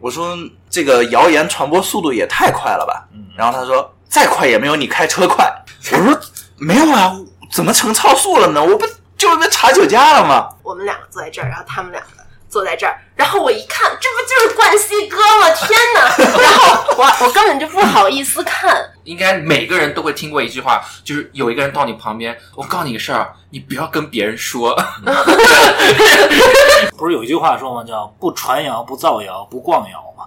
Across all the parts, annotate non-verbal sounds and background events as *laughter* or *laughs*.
我说这个谣言传播速度也太快了吧？然后他说再快也没有你开车快。*laughs* 我说没有啊，怎么成超速了呢？我不就是被查酒驾了吗？我们两个坐在这儿，然后他们两个坐在这儿，然后我一看，这不就是冠希哥吗？天哪！*laughs* 然后我我根本就不好意思看。应该每个人都会听过一句话，就是有一个人到你旁边，我告诉你个事儿，你不要跟别人说。*laughs* 不是有一句话说吗？叫“不传谣，不造谣，不逛谣”吗？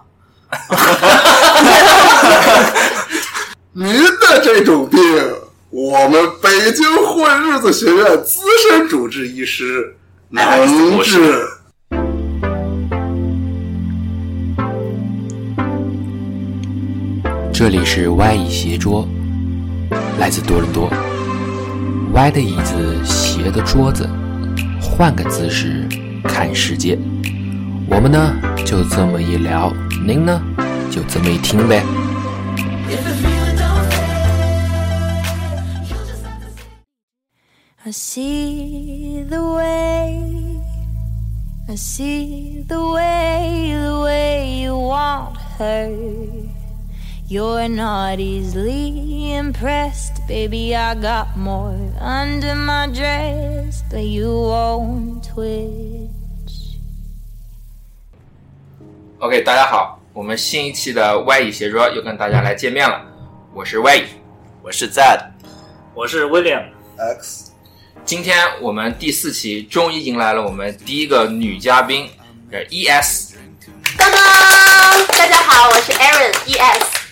*laughs* 您的这种病，我们北京混日子学院资深主治医师能治。这里是 Y 椅斜桌，来自多伦多。歪的椅子，斜的桌子，换个姿势看世界。我们呢，就这么一聊，您呢，就这么一听呗。I see the way, I see the way, the way you want her. You're not easily impressed, baby. I got more under my dress, but you won't twitch. OK，大家好，我们新一期的 Y 椅斜桌又跟大家来见面了，我是 Y 椅。我是 Z，我是 William，X 今天我们第四期终于迎来了我们第一个女嘉宾，呃，ES。当当，大家好，我是 Aaron ES。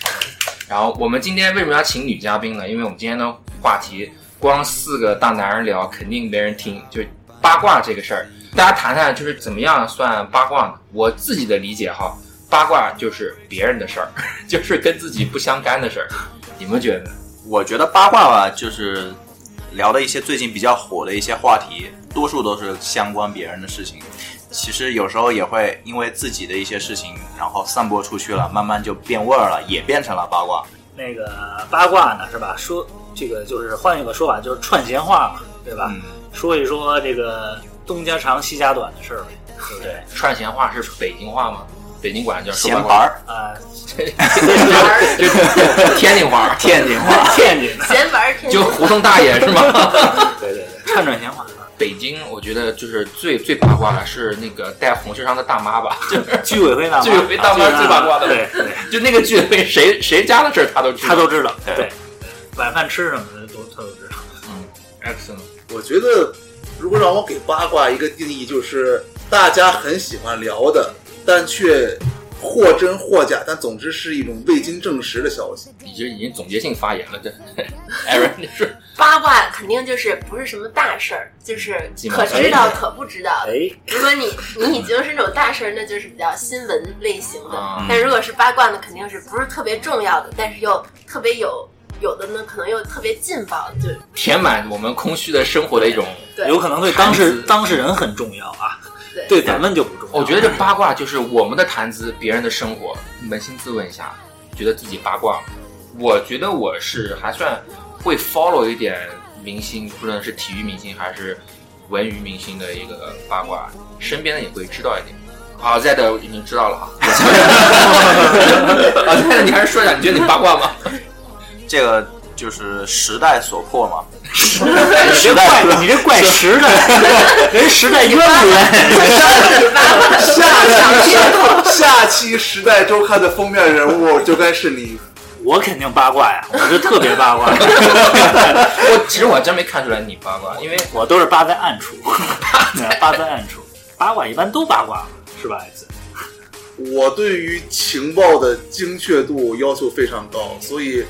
然后我们今天为什么要请女嘉宾呢？因为我们今天的话题光四个大男人聊肯定没人听，就八卦这个事儿。大家谈谈就是怎么样算八卦呢？我自己的理解哈，八卦就是别人的事儿，*laughs* 就是跟自己不相干的事儿。你们觉得？我觉得八卦吧，就是聊的一些最近比较火的一些话题，多数都是相关别人的事情。其实有时候也会因为自己的一些事情，然后散播出去了，慢慢就变味儿了，也变成了八卦。那个八卦呢是吧？说这个就是换一个说法，就是串闲话嘛，对吧？嗯说一说这个东家长西家短的事儿，对不对？串闲话是北京话吗？北京管叫说闲八卦牌儿，啊，这天津话，*laughs* 天津话，*laughs* 天津的，闲玩儿天就胡同大爷是吗？*laughs* 对对对，串串闲话。北京，我觉得就是最最八卦的是那个戴红袖章的大妈吧，就 *laughs* 是居委会大妈，居委会大妈最八卦的。对对，就那个居委会谁谁家的事儿他都知道，他都知道。对。对，晚饭吃什么的都他都知道。嗯，excellent，我觉得，如果让我给八卦一个定义，就是大家很喜欢聊的，但却或真或假，但总之是一种未经证实的消息。已经已经总结性发言了，这 Aaron 你说八卦肯定就是不是什么大事儿，就是可知道可不知道的。哎，如果你你已经是那种大事儿，那就是比较新闻类型的。啊但如果是八卦呢，肯定是不是特别重要的，但是又特别有有的呢，可能又特别劲爆，就填满我们空虚的生活的一种。对有可能对当事当事人很重要啊，对对咱们就不重要。我觉得这八卦就是我们的谈资，别人的生活。扪心自问一下，觉得自己八卦吗？我觉得我是还算会 follow 一点明星，不论是体育明星还是文娱明星的一个八卦，身边的也会知道一点。好，Z 的已经知道了哈。*laughs* 啊，Z 你还是说一下，你觉得你八卦吗？*laughs* 这个就是时代所迫嘛。你这怪你这怪时代，人时代渊源。下期下期《时代周刊》的封面人物就该是你。我肯定八卦呀，我是特别八卦，*laughs* 我其实我还真没看出来你八卦，因为我都是扒在暗处，*laughs* 扒在暗处。八卦一般都八卦嘛，是吧？X？*laughs* 我对于情报的精确度要求非常高，所以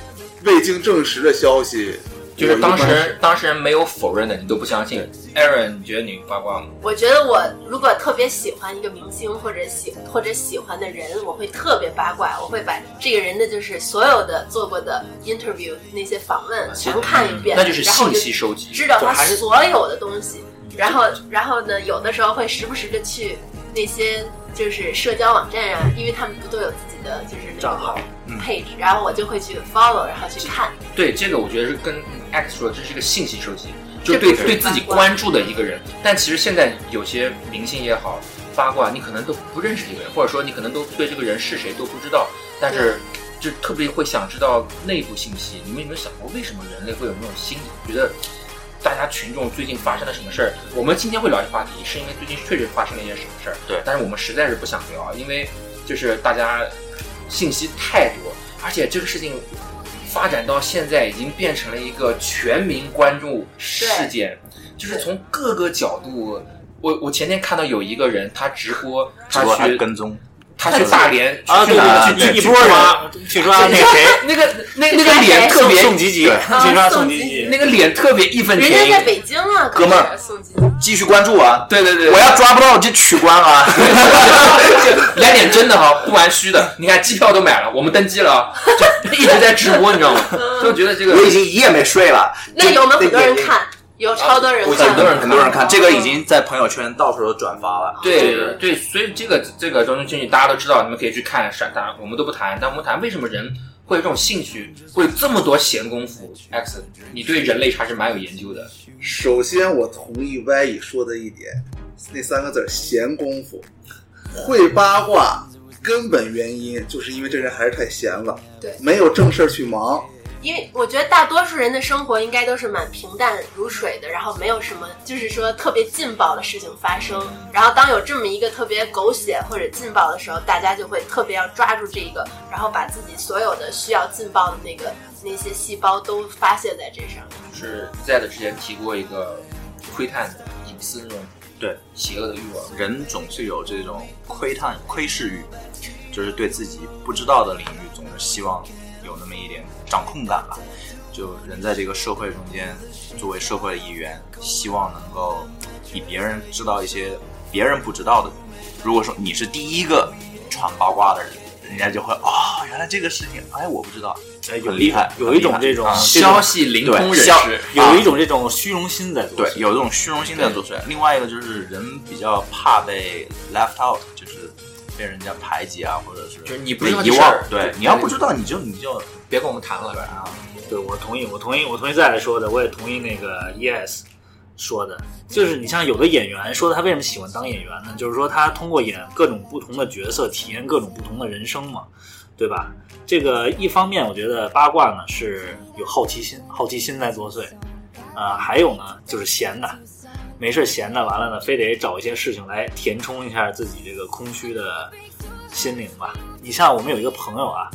未经证实的消息，就是当事人当事人没有否认的，你都不相信。Aaron，你觉得你八卦吗？我觉得我如果特别喜欢一个明星或者喜或者喜欢的人，我会特别八卦，我会把这个人的就是所有的做过的 interview 那些访问全看一遍，那就是然后就信息收集，知道他所有的东西，然后然后呢，有的时候会时不时的去那些就是社交网站啊，因为他们不都有自己的就是账号个 page，然后我就会去 follow，然后去看。对这个，我觉得是跟 X 说，这是一个信息收集，就是对对自己关注的一个人。但其实现在有些明星也好，八卦，你可能都不认识这个人，或者说你可能都对这个人是谁都不知道，但是就特别会想知道内部信息。你们有没有想过，为什么人类会有那种心理？觉得大家群众最近发生了什么事儿？我们今天会聊这话题，是因为最近确实发生了一件什么事儿。对但是我们实在是不想聊，因为就是大家信息太多，而且这个事情发展到现在已经变成了一个全民关注事件，就是从各个角度。我我前天看到有一个人，他直播，他直播还去跟踪，他去大连啊，对去哪对对，去一波人去抓那个谁，*laughs* 那个那那个脸特别宋吉吉，去抓宋宋吉吉吉。那个脸特别义愤人填膺。家在北京啊，哥们儿继续关注啊！对对对，我要抓不到我就取关啊！*laughs* 来点真的哈，不玩虚的。你看机票都买了，我们登机了啊，就一直在直播，你知道吗？就觉得这个我已经一夜没睡了。那有没有很多人看？有超多人看，很多人很多人看，这个已经在朋友圈到处都转发了。对对，所以这个这个中东经济大家都知道，你们可以去看闪大，我们都不谈，但我们谈为什么人会有这种兴趣，会有这么多闲工夫。X，你对人类还是蛮有研究的。首先，我同意 Y 乙说的一点，那三个字儿“闲工夫”，会八卦，根本原因就是因为这人还是太闲了，对没有正事儿去忙。因为我觉得大多数人的生活应该都是蛮平淡如水的，然后没有什么就是说特别劲爆的事情发生。然后当有这么一个特别狗血或者劲爆的时候，大家就会特别要抓住这个，然后把自己所有的需要劲爆的那个那些细胞都发泄在这上。就是在的之前提过一个窥探隐私那种对邪恶的欲望。人总是有这种窥探、窥视欲，就是对自己不知道的领域，总是希望有那么一点掌控感吧。就人在这个社会中间，作为社会的一员，希望能够比别人知道一些别人不知道的。如果说你是第一个传八卦的人，人家就会哦，原来这个事情，哎，我不知道，哎很厉害，有一种这种消息灵通人士，有一种这种虚荣心在作对，祟。有一种虚荣心在作祟。另外一个就是人比较怕被 left out，就是被人家排挤啊，或者是就是你不被遗忘。对，你要不知道，你就你就别跟我们谈了。啊，对，我同意，我同意，我同意再来说的，我也同意那个 Yes 说的，就是你像有的演员说他为什么喜欢当演员呢？就是说他通过演各种不同的角色，体验各种不同的人生嘛，对吧？这个一方面，我觉得八卦呢是有好奇心，好奇心在作祟，啊、还有呢就是闲的，没事闲的，完了呢非得找一些事情来填充一下自己这个空虚的心灵吧。你像我们有一个朋友啊，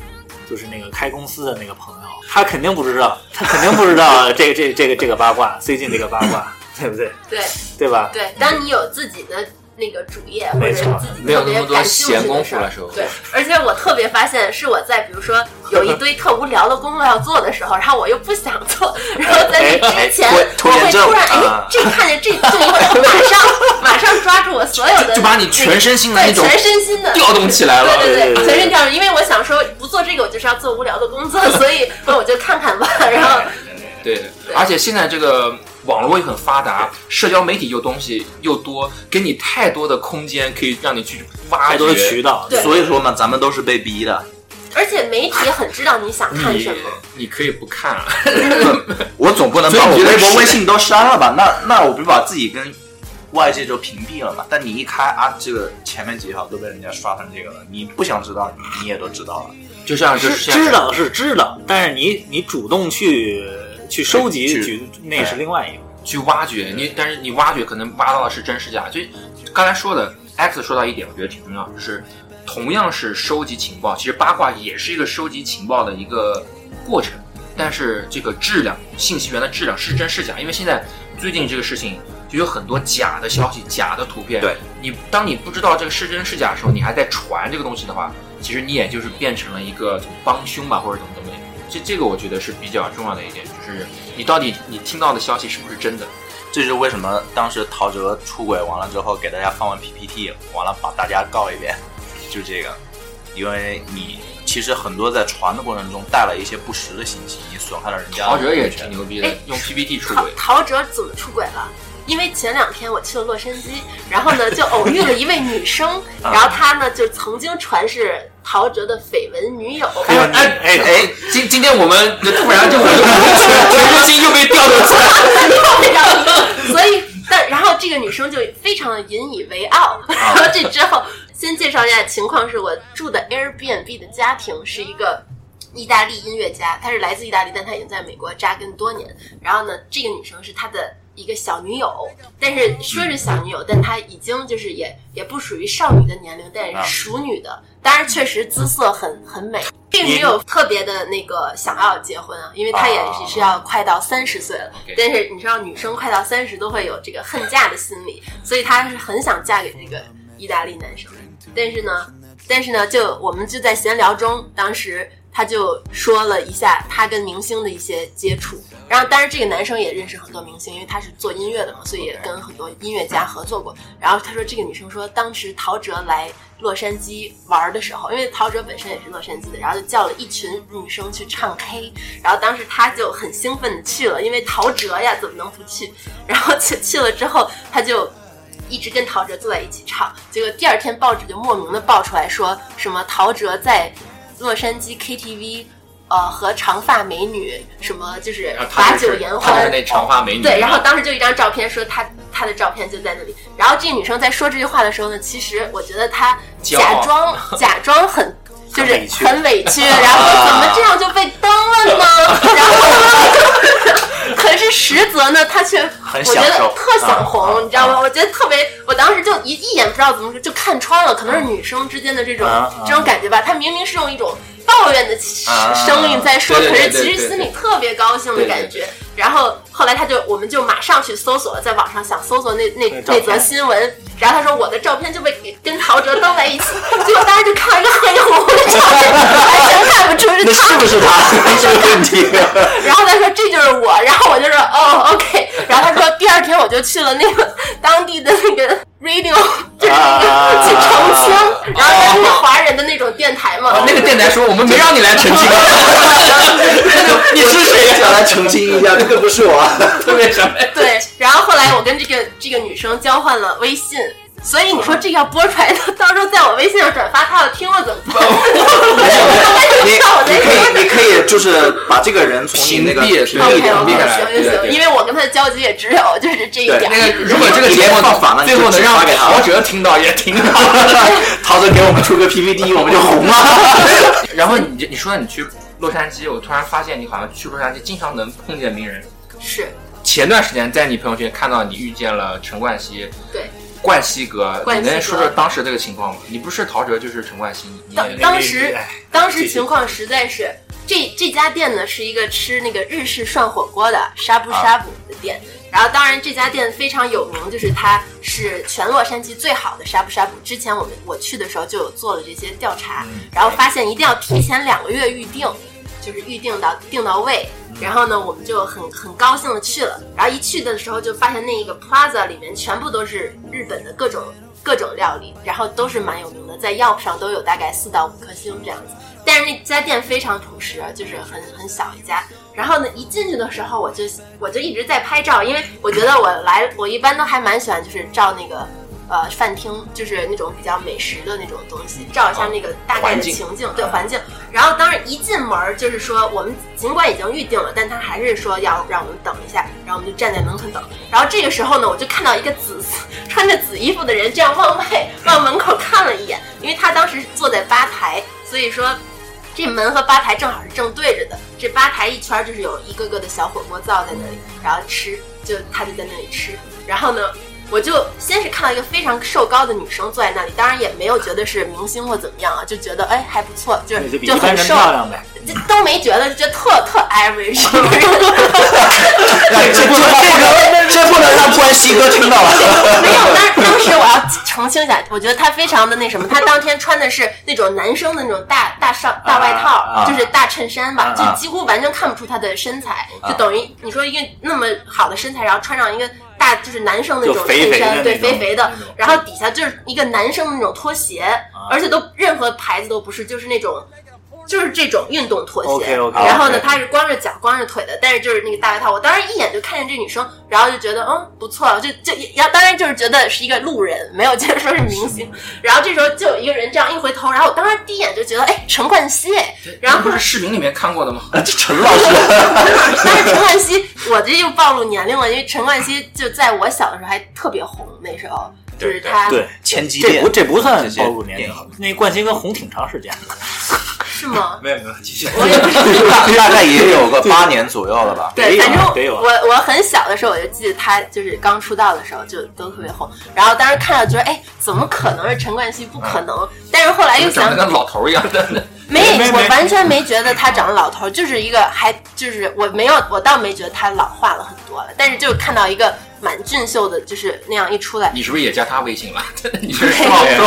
就是那个开公司的那个朋友，他肯定不知道，他肯定不知道 *laughs* 这个这个这个这个八卦，最近这个八卦，对不对？对对吧？对，当你有自己的那个主业或者自己没有那么多特别感兴趣闲工的事儿夫的时候，对，而且我特别发现，是我在比如说有一堆特无聊的工作要做的时候，然后我又不想做，*laughs* 然后在那之前，哎我会突然哎啊，这看见这动作，马上 *laughs* 马上抓住我所有的，就把你全身心的种全身心的调动起来了。对对对对全身调动，因为我想说不做这个，我就是要做无聊的工作，所以那我就看看吧，然后对，而且现在这个网络也很发达，社交媒体又东西又多，给你太多的空间可以让你去挖太多的掘渠道，所以说嘛，咱们都是被逼的。而且媒体很知道你想看什么。你可以不看啊，*laughs* 我总不能把我微博、微信都删了吧？那那我不是把自己跟外界就屏蔽了嘛？但你一开啊，这个前面几条都被人家刷成这个了，你不想知道，你也都知道了。就像是知道是知道，但是你你主动去去收集，去去那是另外一个。去挖掘你，但是你挖掘可能挖到的是真是假。就刚才说的，X 说到一点，我觉得挺重要，就是同样是收集情报，其实八卦也是一个收集情报的一个过程，但是这个质量，信息源的质量是真是假？因为现在最近这个事情就有很多假的消息、假的图片。对你，当你不知道这个是真是假的时候，你还在传这个东西的话，其实你也就是变成了一个帮凶吧，或者怎么怎么样。这这个我觉得是比较重要的一点，就是你到底你听到的消息是不是真的？这就是为什么当时陶喆出轨完了之后，给大家放完 PPT，完了把大家告一遍，就这个，因为你其实很多在传的过程中带了一些不实的信息，你损害了人家陶喆也权挺牛逼的哎，用 PPT 出轨。陶喆怎么出轨了？因为前两天我去了洛杉矶，然后呢就偶遇了一位女生，*laughs* 然后她呢就曾经传是陶喆的绯闻女友。哎哎哎哎，今今天我们突然就我就全全身心又被调动起来了，所以但然后这个女生就非常的引以为傲。*laughs* 然后这之后，先介绍一下情况：是我住的 Airbnb 的家庭是一个意大利音乐家，他是来自意大利，但他已经在美国扎根多年。然后呢，这个女生是他的一个小女友，但是说是小女友，但她已经就是也也不属于少女的年龄，但也是熟女的。当然，确实姿色很很美。并没有特别的那个想要结婚啊，因为她也是是要快到三十岁了。但是你知道，女生快到三十都会有这个恨嫁的心理，所以她是很想嫁给这个意大利男生。但是呢，但是呢，就我们就在闲聊中，当时他就说了一下他跟明星的一些接触。然后，当然这个男生也认识很多明星，因为他是做音乐的嘛，所以也跟很多音乐家合作过。然后他说，这个女生说，当时陶喆来洛杉矶玩的时候，因为陶喆本身也是洛杉矶的，然后就叫了一群女生去唱 K。然后当时他就很兴奋的去了，因为陶喆呀，怎么能不去？然后去去了之后，他就。一直跟陶喆坐在一起唱，结果第二天报纸就莫名的爆出来说什么陶喆在洛杉矶 KTV，呃和长发美女什么就是把酒言欢那长发美女。对，然后当时就一张照片说她她的照片就在那里，然后这个女生在说这句话的时候呢，其实我觉得她假装假装很。就是很委屈然后说 *laughs* 怎么这样就被登了呢？*laughs* 然后，可是实则呢，他却很我觉得特想啊红，你知道吗？我觉得特别，我当时就一一眼不知道怎么说，就看穿了，可能是女生之间的这种这种感觉吧。他明明是用一种抱怨的啊声音在说，可是其实心里特别高兴的感觉。然后后来他就，我们就马上去搜索，在网上想搜索那那那则新闻，然后他说我的照片就被给跟陶喆登在一起，结果大家就看了一个黑乎乎的照片，*laughs* 完全看不出是那他是不是他？*laughs* 这个问题。*laughs* 然后他说这就是我，然后我就说哦，OK。然后他说第二天我就去了那个 *laughs* 当地的那个 radio，*laughs* 就是那个去澄清，然后他是华人的那种电台嘛。哦那个电台说我们没让你来澄清，你是谁？想来澄清一下，这个不是我。*laughs* 特别什么？对，然后后来我跟这个这个女生交换了微信。所以你说这要播出来的，*laughs* 到时候在我微信上转发，他要听了怎么办？*laughs* 你你可以你可以就是把这个人从你那个屏蔽屏对蔽掉行行行，因为我跟他的交集也只有就是这一点。那个如果这个节目放反了，最后能让陶喆听到也挺好。*laughs* 陶喆给我们出个 PPT，我们就红了。然后你你说你去洛杉矶，我突然发现你好像去洛杉矶经常能碰见名人。是前段时间在你朋友圈看到你遇见了陈冠希，对。冠希哥，你能说说当时这个情况吗？你不是陶喆就是陈冠希，你当当时哎当时情况实在是，这这家店呢是一个吃那个日式涮火锅的沙布沙布的店。然后，当然这家店非常有名，就是它是全洛杉矶最好的沙布沙布。之前我们我去的时候就有做了这些调查，然后发现一定要提前两个月预定，就是预定到定到位。然后呢，我们就很很高兴的去了。然后一去的时候就发现那一个 Plaza 里面全部都是日本的各种各种料理，然后都是蛮有名的，在 Yelp 上都有大概四到五颗星这样子。但是那家店非常朴实，就是很很小一家。然后呢，一进去的时候我就我就一直在拍照，因为我觉得我来我一般都还蛮喜欢就是照那个。呃，饭厅就是那种比较美食的那种东西，照一下那个大概的情境，对环境。然后当时一进门，就是说我们尽管已经预定了，但他还是说要让我们等一下，然后我们就站在门口等。然后这个时候呢，我就看到一个紫 *laughs* 穿着紫衣服的人这样往外往门口看了一眼，因为他当时坐在吧台，所以说这门和吧台正好是正对着的。这吧台一圈就是有一个个的小火锅灶在那里，然后吃，就他就在那里吃。然后呢，我就先是看到一个非常瘦高的女生坐在那里，当然也没有觉得是明星或怎么样啊，就觉得哎还不错，就是就很瘦。就都没觉得，就觉得特特 average。*laughs* 这不能这这不能让关西哥听到了。*laughs* 没有，当当时我要澄清一下，我觉得他非常的那什么，他当天穿的是那种男生的那种大大上大外套，啊就是大衬衫吧，啊就几乎完全看不出他的身材，就等于你说一个那么好的身材，然后穿上一个大就是男生那种衬衫，对肥肥的，然后底下就是一个男生的那种拖鞋，而且都任何牌子都不是，就是那种。就是这种运动拖鞋。然后呢她是光着脚、光着腿的，但是就是那个大外套。我当时一眼就看见这女生，然后就觉得嗯不错，就就要当然就是觉得是一个路人，没有觉得说是明星。*laughs* 然后这时候就有一个人这样一回头，然后我当时第一眼就觉得哎陈冠希哎，然后不是视频里面看过的吗？*laughs* 这陈老师，*laughs* 但是陈冠希，我这又暴露年龄了，因为陈冠希就在我小的时候还特别红，那时候就是他对，千机电这不这不算暴露年龄，那冠希哥红挺长时间的。是吗？*laughs* 没有没有，继续。我也不。大 *laughs* 大概也有个八年左右了吧。对，反正得有我我很小的时候我就记得他就是刚出道的时候就都特别红，然后当时看到觉得哎怎么可能是陈冠希？不可能！但是后来又想长得跟老头一样的。没没，我完全没觉得他长得老头儿，就是一个还就是我没有，我倒没觉得他老化了很多了，但是就看到一个蛮俊秀的，就是那样一出来，你是不是也加他微信了？*laughs* 你是没双有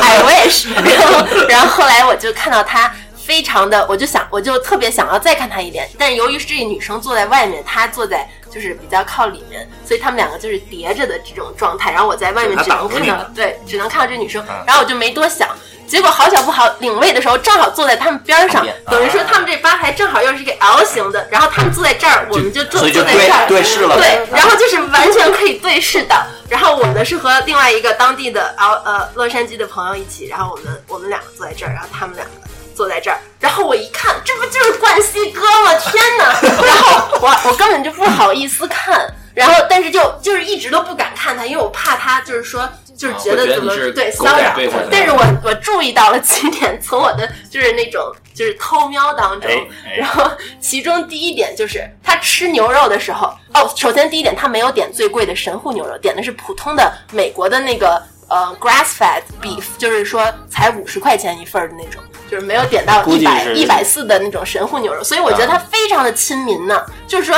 哎，我也是。然后，然后后来我就看到他非常的，我就想，我就特别想要再看他一眼。但是由于是这个女生坐在外面，他坐在就是比较靠里面，所以他们两个就是叠着的这种状态。然后我在外面只能看到，对，只能看到这女生。然后我就没多想。结果好巧不好，领位的时候正好坐在他们边上，等于说他们这吧台正好又是一个 L 型的，然后他们坐在这儿，我们就坐坐在这儿，对对视了对，然后就是完全可以对视的。然后我呢是和另外一个当地的 L 呃洛杉矶的朋友一起，然后我们我们两个坐在这儿，然后他们两个坐在这儿，然后我一看，这不就是冠希哥吗？天哪！*laughs* 然后我我根本就不好意思看，然后但是就就是一直都不敢看他，因为我怕他就是说。就是觉得怎么对骚扰但是我我注意到了几点，从我的就是那种就是偷瞄当中，哎哎然后其中第一点就是他吃牛肉的时候，哦，首先第一点他没有点最贵的神户牛肉，点的是普通的美国的那个呃 grass fed beef，就是说才五十块钱一份儿的那种，就是没有点到一百一百四的那种神户牛肉，所以我觉得他非常的亲民呢，就是说。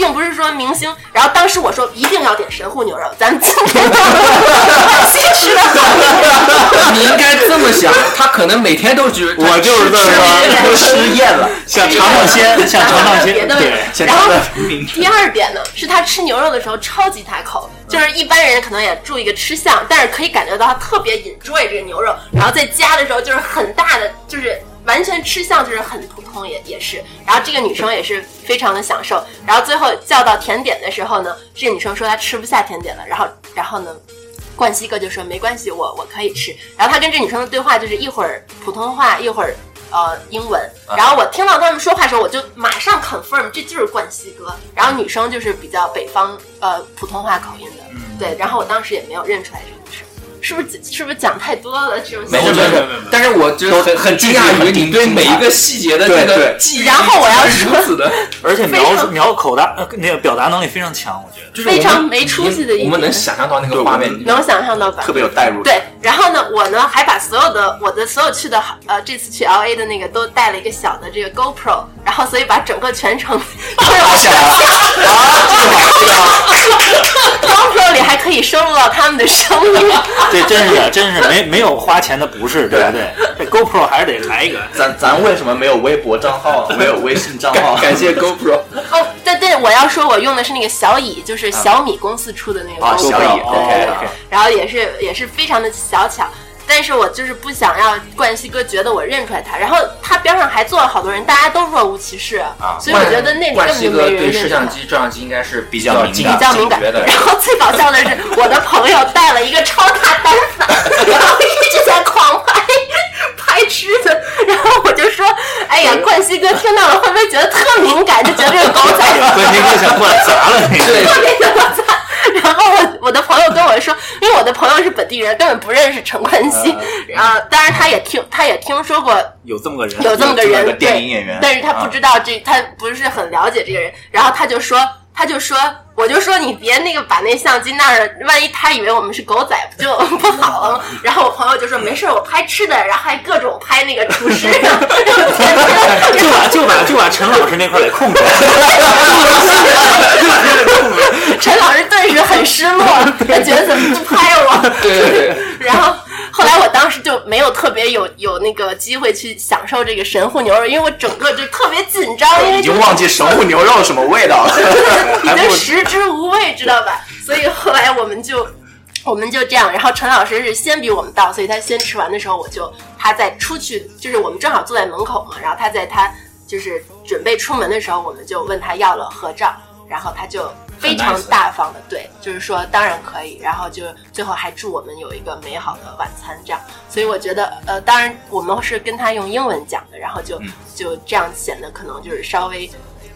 并不是说明星，然后当时我说一定要点神户牛肉，咱们今天先吃的好。*laughs* 你应该这么想，他可能每天都觉得我就是这么说，吃厌了，想尝尝鲜，想尝尝鲜，别的对。然后第二点呢，是他吃牛肉的时候超级大口，就是一般人可能也注意个吃相，但是可以感觉到他特别 enjoy 这个牛肉，然后在夹的时候就是很大的，就是完全吃相就是很普通也也是，然后这个女生也是非常的享受，然后最后叫到甜点的时候呢，这个女生说她吃不下甜点了，然后然后呢。冠希哥就说没关系，我我可以吃。然后他跟这女生的对话就是一会儿普通话，一会儿呃英文。然后我听到他们说话的时候，我就马上 confirm 这就是冠希哥。然后女生就是比较北方呃普通话口音的，对。然后我当时也没有认出来这个女生，是不是是不是讲太多了这种？没事没事没有没有没有，但是我就是很很惊讶于你对每一个细节的这个对对记忆，然后我要是如此的，而且描描口达呃那个表达能力非常强，我觉得。就是非常没出息的我们能想象到那个画面，能想象到吧？特别有代入感。对，然后呢，我呢还把所有的我的所有去的呃这次去 L A 的那个都带了一个小的这个 GoPro，然后所以把整个全程 *laughs* 拍下 *laughs* 来 GoPro 里还可以收录到他们的声音。*laughs* 这真是的，真是没没有花钱的不是，对不对？这 GoPro 还是得来一个。咱咱为什么没有微博账号，没有微信账号？感谢 GoPro。哦，对对，我要说我用的是那个小蚁，就是小米公司出的那个小蚁对对对 OK 然后也是也是非常的小巧。但是我就是不想要冠希哥觉得我认出来他，然后他边上还坐了好多人，大家都若无其事，啊所以我觉得那里根本就没人哥对摄。像机、照相机应该是比较敏感比较敏感的。然后最搞笑的是，我的朋友带了一个超大单反，*laughs* 然后一直在狂拍拍吃的。然后我就说：“哎呀，冠希哥听到了会不会觉得特敏感？就觉得这个狗仔冠希哥想过来砸了那个。*laughs* 对，特别的惨。”然后我我的朋友跟我说，因为我的朋友是本地人，根本不认识陈冠希。然后当然他也听他也听说过有这么个人，有这么个人，电对。影演员。但是他不啊知道这，他不是很了解这个人，然后他就说，他就说，我就说你别那个把那相机那儿，万一他以为我们是狗仔，不就 *laughs* 不好了吗？然后我朋友就说没事儿，我拍吃的，然后还各种拍那个厨师，*laughs* 就把就把就把陈老师那块给空出来。*laughs* 陈老师顿时很失落，他觉得怎么不拍我？对对对，然后 *laughs* 后来我当时就没有特别有有那个机会去享受这个神户牛肉，因为我整个就特别紧张，因为已经忘记神户 *laughs* 牛肉什么味道了。*laughs* 已经食之无味，知道吧？所以后来我们就我们就这样，然后陈老师是先比我们到，所以他先吃完的时候，我就他在出去，就是我们正好坐在门口嘛，然后他在他就是准备出门的时候，我们就问他要了合照，然后他就非常大方的对，就是说当然可以，然后就最后还祝我们有一个美好的晚餐这样，所以我觉得呃，当然我们是跟他用英文讲的，然后就、就这样显得可能就是稍微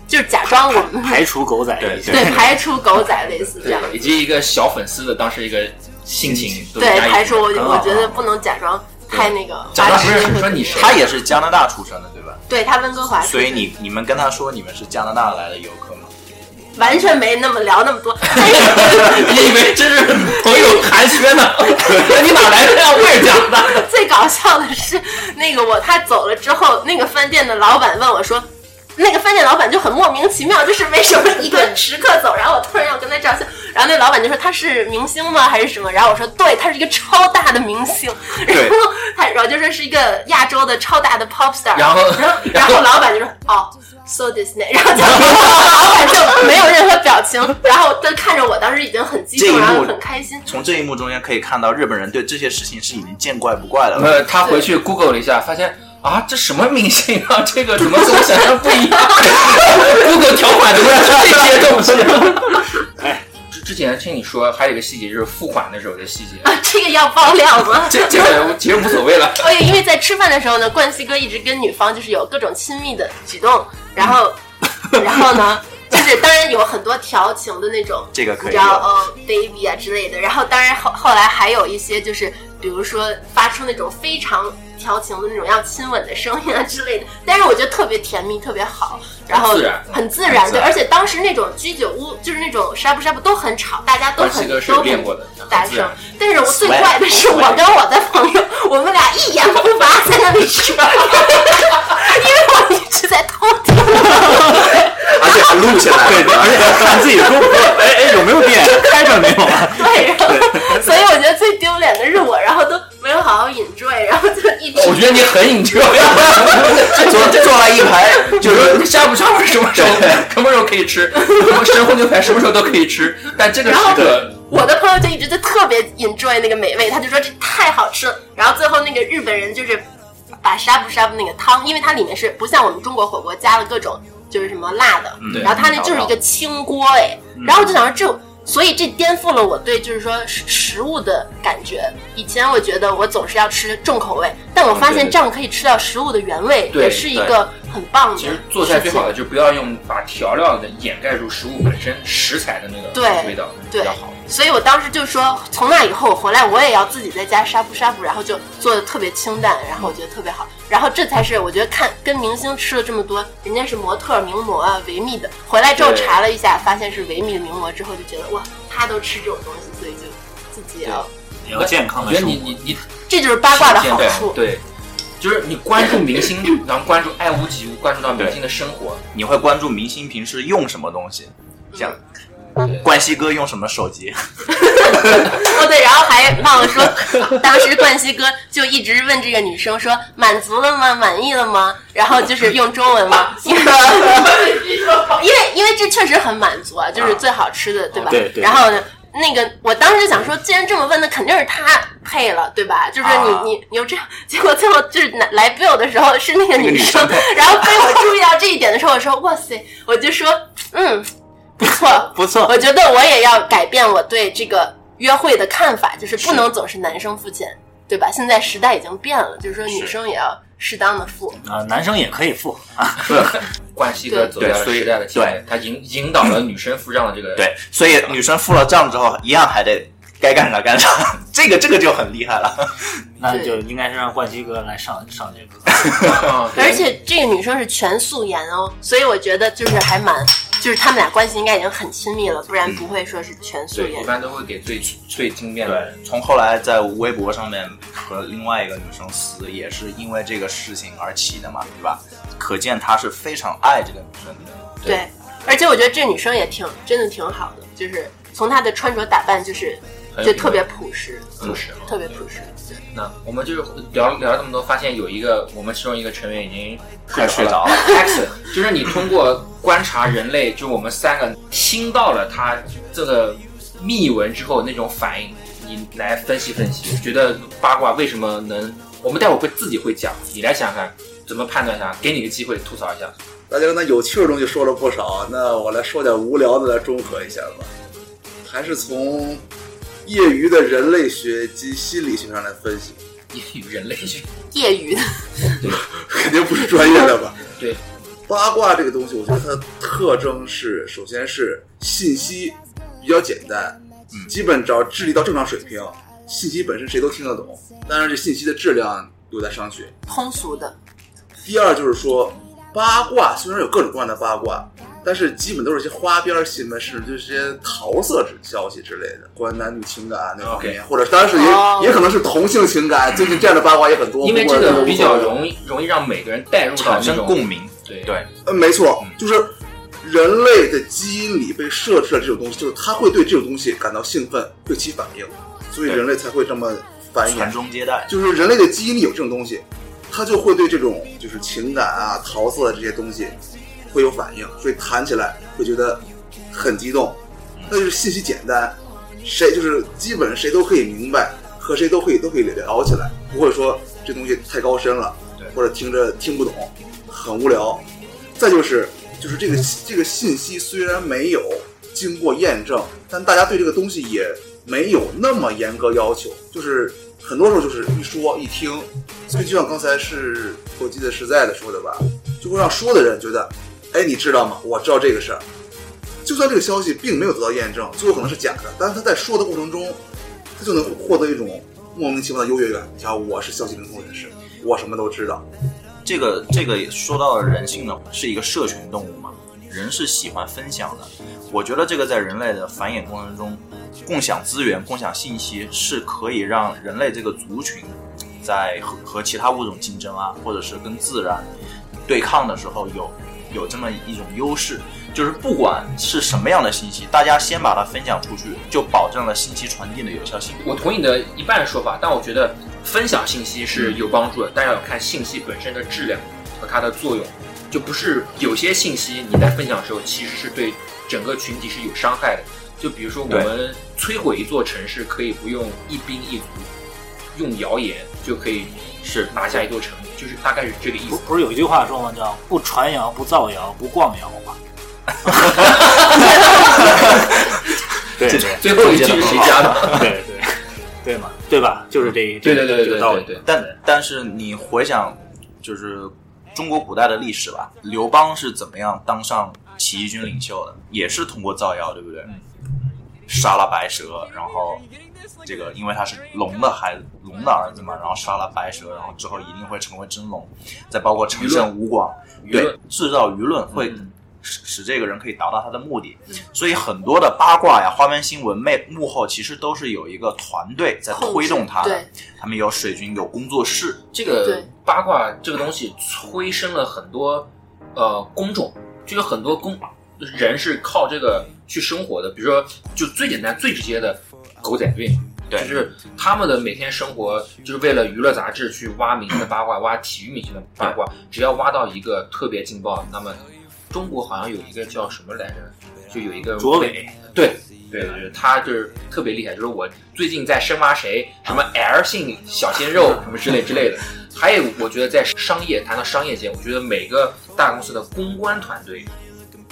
就是假装我们排除狗仔对。对排除狗仔类似这样。以及一个小粉丝的当时一个心情，对排除我我觉得不能假装太那个假装不是说你是他也是加拿大出生的，对吧？对他温哥华所以你你们跟他说你们是加拿大来的游客吗？完全没那么聊那么多。*laughs* 你以为这是朋友寒暄呢？*laughs* 你哪来的这样味讲的。*laughs* 最搞笑的是，那个我他走了之后，那个饭店的老板问我说。那个饭店老板就很莫名其妙，就是为什么一个食客走，然后我突然要跟他照相，然后那老板就说他是明星吗？还是什么？然后我说对，他是一个超大的明星，然后他然后就说是一个亚洲的超大的 pop star，然后然后然后老板就说哦，so Disney，然后就老板就没有任何表情，然后都看着我，当时已经很激动，这一幕然后很开心，从这一幕中间可以看到，日本人对这些事情是已经见怪不怪了。呃，他回去 Google 了一下，发现啊，这什么明星啊？*laughs* 这个怎么跟我想象不一样？Google 条款怎么是这些东西？哎，之之前听你说还有一个细节，就是付款的时候的细节，啊，这个要爆料吗？*laughs* 这这个其实无所谓了。*laughs* 对，因为在吃饭的时候呢，冠希哥一直跟女方就是有各种亲密的举动，然后，然后呢，就是当然有很多调情的那种，这个可以你知道哦，baby 啊之类的。然后当然后后来还有一些就是，比如说发出那种非常调情的那种要亲吻的声音啊之类的。但是我觉得特别甜蜜，特别好，然后很自然对。而且当时那种居酒屋就是那种沙布沙布都很吵，大家都很都很大声。但是我最怪的是，我跟我的朋友，我们俩一言不发在那里说，因为我一直在偷听。而且还录下来对，而且还看自己说，哎哎，有没有电？开着没有啊？对，所以我觉得最丢脸的是我，然后都没有好好 enjoy，然后就一直。我觉得你很引咎，*laughs* 坐坐了一排，就是下不下班什么时候什么时候可以吃，什么神户牛排什么时候都可以吃，但这个然后时刻我的朋友就一直就特别 enjoy 那个美味，他就说这太好吃了。然后最后那个日本人就是把沙布沙布那个汤，因为它里面是不像我们中国火锅加了各种就是什么辣的，对然后它那就是一个清锅哎，然后我就想说这。所以这颠覆了我对就是说食食物的感觉。以前我觉得我总是要吃重口味，但我发现这样可以吃到食物的原味，也是一个很棒的。其实做菜最好的就不要用把调料的掩盖住食物本身食材的那个味道，比较好。所以我当时就说，从那以后我回来我也要自己在家纱布纱布，然后就做的特别清淡，然后我觉得特别好，然后这才是我觉得看跟明星吃了这么多，人家是模特、名模啊、维密的，回来之后查了一下，发现是维密的名模之后，就觉得哇，他都吃这种东西，所以就自己也要，你要健康我觉得的生活。你你你这就是八卦的好处。对，就是你关注明星，然后关注爱屋及乌，关注到明星的生活，你会关注明星平时用什么东西，像嗯 *laughs* 冠希哥用什么手机，哦对，然后还忘了说，当时冠希哥就一直问这个女生说满足了吗？满意了吗？然后就是用中文吗，*laughs* 因为因为因为这确实很满足啊，就是最好吃的，对吧？对对然后呢？那个，我当时就想说，既然这么问，那肯定是他配了，对吧？就是你、啊你你有这样，结果最后就是来来 bill 的时候是那个女生，那个女生 *laughs* 然后被我注意到这一点的时候，我说哇塞，我就说嗯不错，*laughs* 不错我觉得我也要改变我对这个约会的看法，就是不能总是男生付钱，对吧？现在时代已经变了，就是说女生也要适当的付。啊，男生也可以付啊。冠希哥走在了时代的前沿，他引引导了女生付账的这个对，所以女生付了账之后，一样还得该干啥干啥，*laughs* 这个这个就很厉害了。*laughs* 那就应该是让冠希哥来上上这课。啊，对而且这个女生是全素颜哦，所以我觉得就是还蛮，就是他们俩关系应该已经很亲密了，不然不会说是全素颜，一。般都会给最最惊艳的人。从后来在微博上面和另外一个女生撕，也是因为这个事情而起的嘛，对吧？可见他是非常爱这个女生的。对，而且我觉得这女生也挺真的挺好的，就是从她的穿着打扮就是就特别朴实，朴实特别朴实。对那我们就是聊聊了这么多，发现有一个我们其中一个成员已经快睡着了就是你通过观察人类，就我们三个听到了他这个密文之后那种反应，你你来分析分析，觉得八卦为什么能？我们待会儿会自己会讲，你来想想看怎么判断一下，给你个机会吐槽一下。大家刚才有趣的东西说了不少，那我来说点无聊的来中和一下吧。还是从业余的人类学及心理学上来分析，业余人类学，业余的，肯定不是专业的吧？*laughs* 对，八卦这个东西，我觉得它的特征是，首先是信息比较简单，嗯。基本只要智力到正常水平，信息本身谁都听得懂，但是这信息的质量有待商榷。通俗的，第二就是说，八卦虽然有各种各样的八卦，但是基本都是一些花边新闻，甚至就是些桃色之消息之类的，关于男女情感那方面 OK 或者当然是也、哦也可能是同性情感，最近这样的八卦也很多。因为这个比较容易容易让每个人带入产生共鸣。对对，呃，没错嗯，就是人类的基因里被设置了这种东西，就是他会对这种东西感到兴奋，会起反应，所以人类才会这么繁衍传。宗接代。就是人类的基因里有这种东西，他就会对这种就是情感啊、桃色这些东西会有反应，所以谈起来会觉得很激动。那就是信息简单，谁就是基本谁都可以明白，和谁都可以都可以聊起来，不会说这东西太高深了对，或者听着听不懂，很无聊。再就是就是这个这个信息虽然没有经过验证，但大家对这个东西也没有那么严格要求，就是很多时候就是一说一听，所以就像刚才是我记得实在的说的吧，就会让说的人觉得，哎，你知道吗？我知道这个事儿。就算这个消息并没有得到验证，最后可能是假的，但是他在说的过程中，他就能获得一种莫名其妙的优越感。你瞧，我是消息灵通人士，我什么都知道。这个这个说到了人性呢，是一个社群动物嘛，人是喜欢分享的。我觉得这个在人类的繁衍过程中，共享资源、共享信息是可以让人类这个族群在和和其他物种竞争啊，或者是跟自然对抗的时候有有这么一种优势。就是不管是什么样的信息，大家先把它分享出去，就保证了信息传递的有效性。我同意你的一半说法，但我觉得分享信息是有帮助的，但要看信息本身的质量和它的作用，就不是有些信息你在分享的时候其实是对整个群体是有伤害的。就比如说我们摧毁一座城市，可以不用一兵一卒，用谣言就可以是拿下一座城，就是大概是这个意思。不不是有一句话说吗？叫不传谣、不造谣、不逛谣嘛。*laughs* 对对最后一句是谁加的？对对对嘛，对吧？就是这一对对对对这个道理对对但但是你回想，就是中国古代的历史吧，刘邦是怎么样当上起义军领袖的？也是通过造谣，对不对？杀了白蛇，然后这个因为他是龙的孩子，龙的儿子嘛，然后杀了白蛇，然后之后一定会成为真龙。再包括陈胜吴广，对，制造舆论会嗯。使使这个人可以达到他的目的。所以很多的八卦呀、花边新闻背幕后其实都是有一个团队在推动他的，他们有水军，有工作室。这个八卦这个东西催生了很多呃工种，就有很多工人是靠这个去生活的。比如说，就最简单、最直接的狗仔队，对就是他们的每天生活就是为了娱乐杂志去挖明星的八卦，挖体育明星的八卦。只要挖到一个特别劲爆，那么中国好像有一个叫什么来着，就有一个卓伟，对。对对对，他就是特别厉害，就是我最近在深挖谁，什么 L 姓小鲜肉什么之类之类的。还有，我觉得在商业谈到商业界，我觉得每个大公司的公关团队，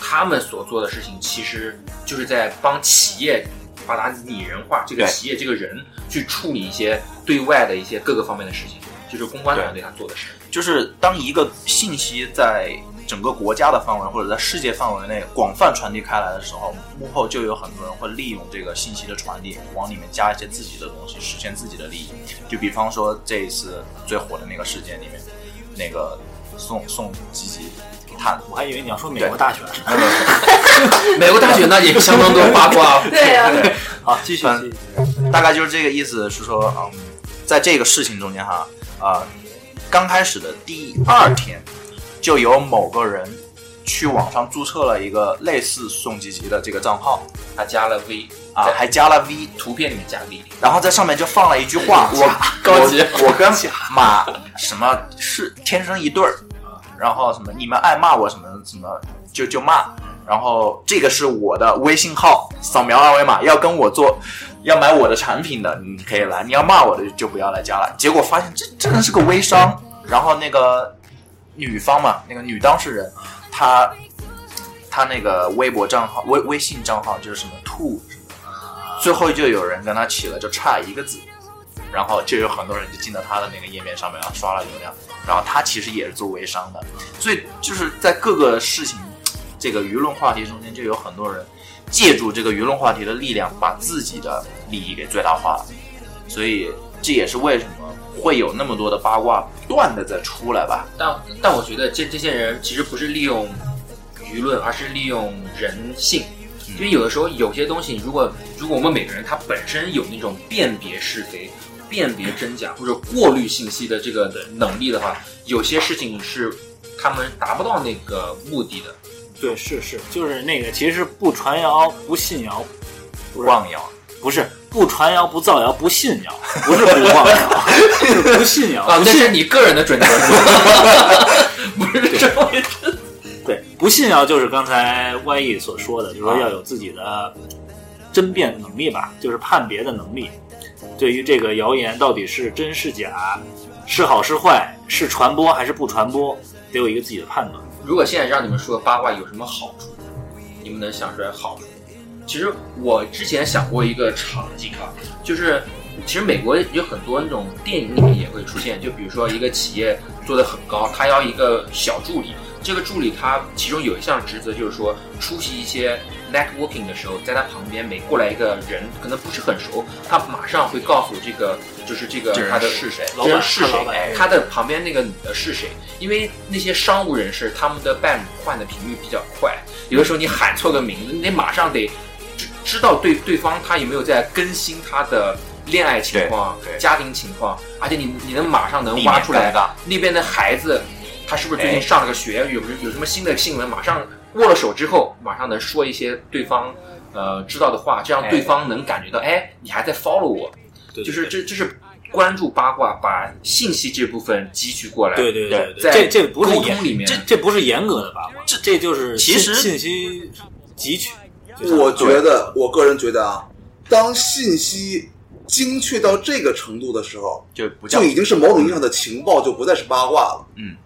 他们所做的事情，其实就是在帮企业把它拟人化，这个企业这个人去处理一些对外的一些各个方面的事情，就是公关团队他做的事。就是当一个信息在整个国家的范围或者在世界范围内广泛传递开来的时候，幕后就有很多人会利用这个信息的传递，往里面加一些自己的东西，实现自己的利益。就比方说这一次最火的那个事件里面，那个宋宋吉吉他我还以为你要说美国大选。*laughs* 美国大选那也相当多八卦。对呀、*laughs* 好，继续反继续。大概就是这个意思，是说，嗯，在这个事情中间哈，啊、刚开始的第二天，就有某个人去网上注册了一个类似宋吉吉的这个账号他加了 V 啊，还加了 V，图片里面加 V，然后在上面就放了一句话，我高级我我跟 *laughs* 马什么是天生一对儿，然后什么你们爱骂我什么什么就就骂，然后这个是我的微信号，扫描二维码要跟我做要买我的产品的，你可以来；你要骂我的就不要来加了。结果发现这真的是个微商。然后那个女方嘛，那个女当事人，她她那个微博账号、微微信账号就是什么兔，最后就有人跟她起了就差一个字，然后就有很多人就进到他的那个页面上面，然后刷了流量。然后他其实也是做微商的，所以就是在各个事情这个舆论话题中间，就有很多人借助这个舆论话题的力量，把自己的利益给最大化了。所以这也是为什么会有那么多的八卦不断的在出来吧。但但我觉得这这些人其实不是利用舆论，而是利用人性。因为有的时候有些东西，如果如果我们每个人他本身有那种辨别是非、辨别真假或者过滤信息的这个能力的话，有些事情是他们达不到那个目的的。对，是是，就是那个，其实是不传谣、不信谣，不是妄谣，不是不传谣、不造谣、不信谣，不是不妄谣，*laughs* 是不信谣。啊，那是你个人的准则，*laughs* 不是这回事。对，不信谣就是刚才 Y E 所说的，就是说要有自己的争辩能力吧，就是判别的能力。对于这个谣言到底是真是假，是好是坏，是传播还是不传播，得有一个自己的判断。如果现在让你们说八卦有什么好处，你们能想出来好处？其实我之前想过一个场景啊，就是其实美国有很多那种电影里面也会出现，就比如说一个企业做得很高，他要一个小助理，这个助理他其中有一项职责就是说出席一些 networking 的时候，在他旁边每过来一个人，可能不是很熟，他马上会告诉这个就是这个他的是谁？老板是谁，他的旁边那个女的是谁？因为那些商务人士他们的伴侣换的频率比较快，有的时候你喊错个名字，你得马上得知知道对对方他有没有在更新他的恋爱情况家庭情况，而且你你能马上能挖出来避免尴尬。那边的孩子他是不是最近上了个学，有有什么新的新闻，马上握了手之后，马上能说一些对方呃知道的话，这样哎对方能感觉到，哎，你还在 follow 我，对就是这这是关注八卦，把信息这部分汲取过来。对对对这这不是严沟通里面这这不是严格的八卦，这这就是其实信信息汲取。我觉得，我个人觉得啊，当信息精确到这个程度的时候，就不叫就已经是某种意义上的情报，就不再是八卦了。嗯，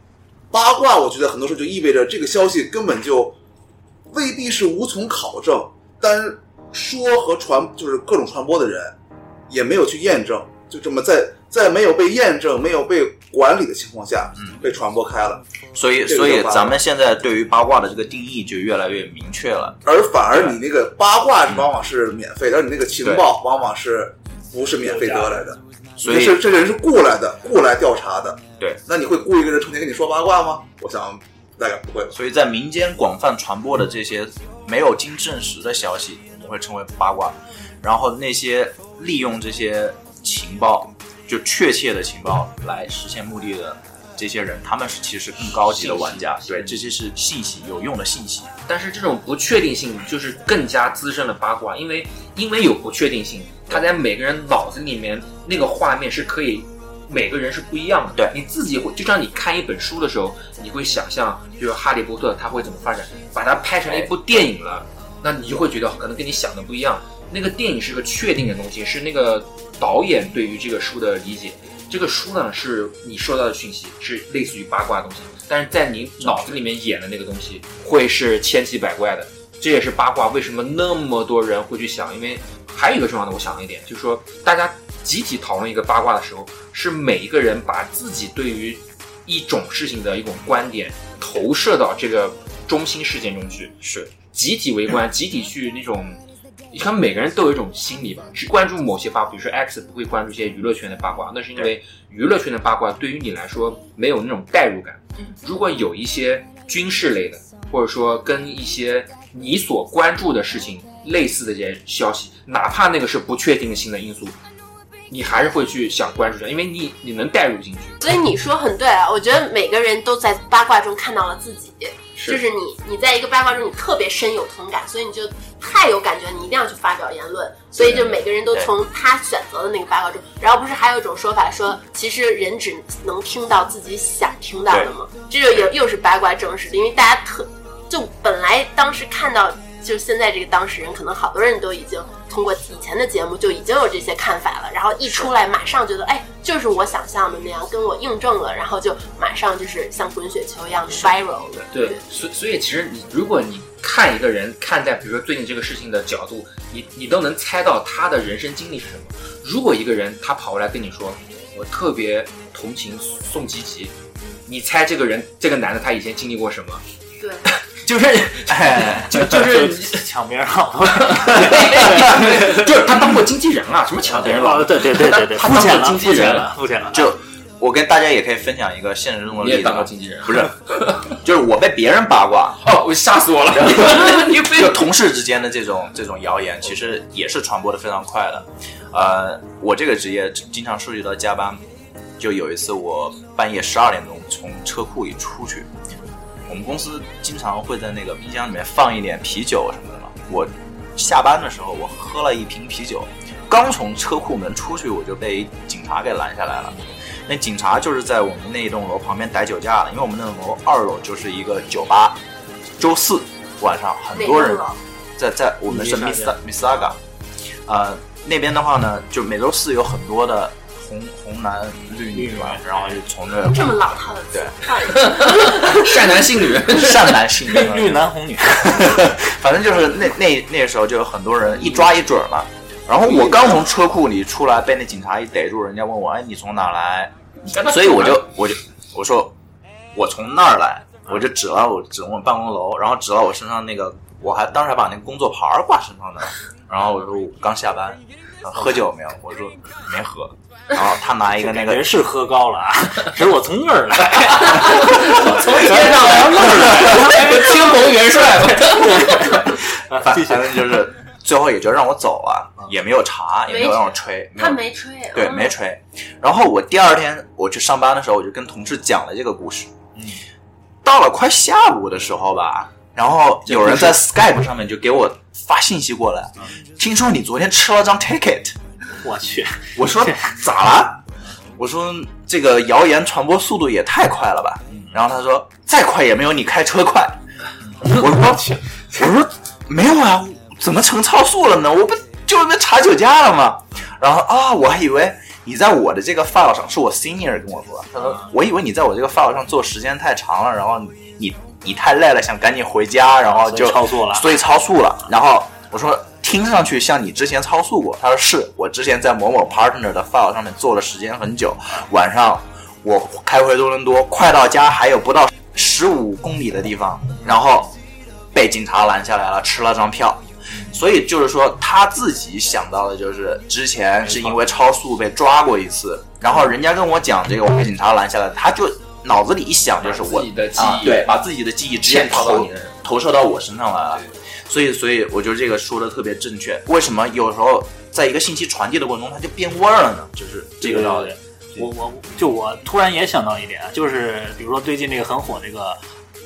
八卦，我觉得很多时候就意味着这个消息根本就未必是无从考证，但说和传就是各种传播的人也没有去验证，就这么在在没有被验证、没有被管理的情况下，嗯被传播开了，所以，所以咱们现在对于八卦的这个定义就越来越明确了。而反而你那个八卦往往是免费的，而你那个情报往往是不是免费得来的？所以这是这个人是雇来的，雇来调查的。对，那你会雇一个人成天跟你说八卦吗？我想大概不会。所以在民间广泛传播的这些没有经证实的消息，我们会称为八卦。然后那些利用这些情报，就确切的情报来实现目的的这些人，他们是其实更高级的玩家。对，这些是信息，有用的信息。但是这种不确定性就是更加滋生了八卦，因为因为有不确定性，他在每个人脑子里面那个画面是可以，每个人是不一样的。对你自己会，就像你看一本书的时候，你会想象，就是哈利波特他会怎么发展，把它拍成了一部电影了，那你就会觉得可能跟你想的不一样。那个电影是个确定的东西，是那个导演对于这个书的理解。这个书呢，是你收到的讯息，是类似于八卦的东西，但是在你脑子里面演的那个东西，会是千奇百怪的。这也是八卦为什么那么多人会去想，因为还有一个重要的，我想了一点，就是说大家集体讨论一个八卦的时候，是每一个人把自己对于一种事情的一种观点投射到这个中心事件中去，是集体围观，集体去那种，你看每个人都有一种心理吧，去关注某些八卦，比如说 X 不会关注一些娱乐圈的八卦，那是因为娱乐圈的八卦对于你来说没有那种代入感。如果有一些军事类的，或者说跟一些你所关注的事情类似的这些消息，哪怕那个是不确定性的因素，你还是会去想关注下，因为你你能代入进去。所以你说很对啊，我觉得每个人都在八卦中看到了自己，是就是你你在一个八卦中你特别深有同感，所以你就太有感觉，你一定要去发表言论。所以就每个人都从他选择的那个八卦中，然后不是还有一种说法说，其实人只能听到自己想听到的吗？这就又又是八卦证实的，因为大家特就本来当时看到就现在这个当事人，可能好多人都已经通过以前的节目就已经有这些看法了，然后一出来马上觉得，哎，就是我想象的那样，跟我印证了，然后就马上就是像滚雪球一样的 viral。对，所所以其实你如果你看一个人看待比如说最近这个事情的角度，你你都能猜到他的人生经历是什么。如果一个人他跑过来跟你说，我特别同情宋吉吉，你猜这个人这个男的他以前经历过什么？对，*laughs* 就是，哎，就 *laughs* 就是抢别人老婆，*laughs* 就是他当过经纪人啊，什么抢别人老婆？对对对对对，他肤浅了，当过经纪人肤浅了，肤浅了。就我跟大家也可以分享一个现实中的例子也，当过经纪人？不是，就是我被别人八卦，*laughs* 哦，我吓死我了！就同事之间的这种这种谣言，其实也是传播的非常快的。呃，我这个职业经常涉及到加班，就有一次我半夜十二点钟从车库里出去，我们公司经常会在那个冰箱里面放一点啤酒什么的嘛。我下班的时候，我喝了一瓶啤酒，刚从车库门出去，我就被警察给拦下来了。那警察就是在我们那一栋楼旁边逮酒驾的，因为我们那栋楼二楼就是一个酒吧，周四晚上很多人啊在在我们是你 Miss Miss Saga，呃那边的话呢，就每周四有很多的红红男绿女嘛，然后就从这这么老套的对，*laughs* 善男信女，*laughs* 善男信女绿男红女，*laughs* 反正就是那那那时候就有很多人一抓一准儿嘛。然后我刚从车库里出来，被那警察一逮住，人家问我，哎，你从哪来？所以我就我就我说我从那儿来，我就指了我指我办公楼，然后指了我身上那个，我还当时还把那个工作牌挂身上呢。然后我说我刚下班，喝酒没有？我说没喝。*laughs* 然后他拿一个那个感觉是喝高了啊，*laughs* 只是我从那儿来，*laughs* 从天上来那儿来，天蓬元帅嘛。反反正就是最后也就让我走了，也没有查，也没有让我吹，他没吹，对，嗯没吹。然后我第二天我去上班的时候，我就跟同事讲了这个故事。嗯，到了快下午的时候吧，然后有人在 Skype 上面就给我发信息过来，听说你昨天吃了张 ticket。我去，我说咋了？我说这个谣言传播速度也太快了吧。然后他说再快也没有你开车快。我说 *laughs* 我说没有啊，怎么成超速了呢？我不就是被查酒驾了吗？然后啊，我还以为你在我的这个 file 上，是我 senior 跟我说，他说我以为你在我这个 file 上做时间太长了，然后你你太累了，想赶紧回家，然后就超速了所以超速了。然后我说听上去像你之前超速过，他说是我之前在某某 partner 的 file 上面做了时间很久，晚上我开回多伦多，快到家还有不到十五公里的地方，然后被警察拦下来了，吃了张票。所以就是说，他自己想到的就是之前是因为超速被抓过一次，然后人家跟我讲这个，我被警察拦下来，他就脑子里一想就是我自己的记忆啊对，把自己的记忆直接投你的人投射到我身上来了。所以，所以我觉得这个说的特别正确。为什么有时候在一个信息传递的过程中，它就变味儿了呢？就是这个道理。我我就我突然也想到一点，就是比如说最近这个很火这个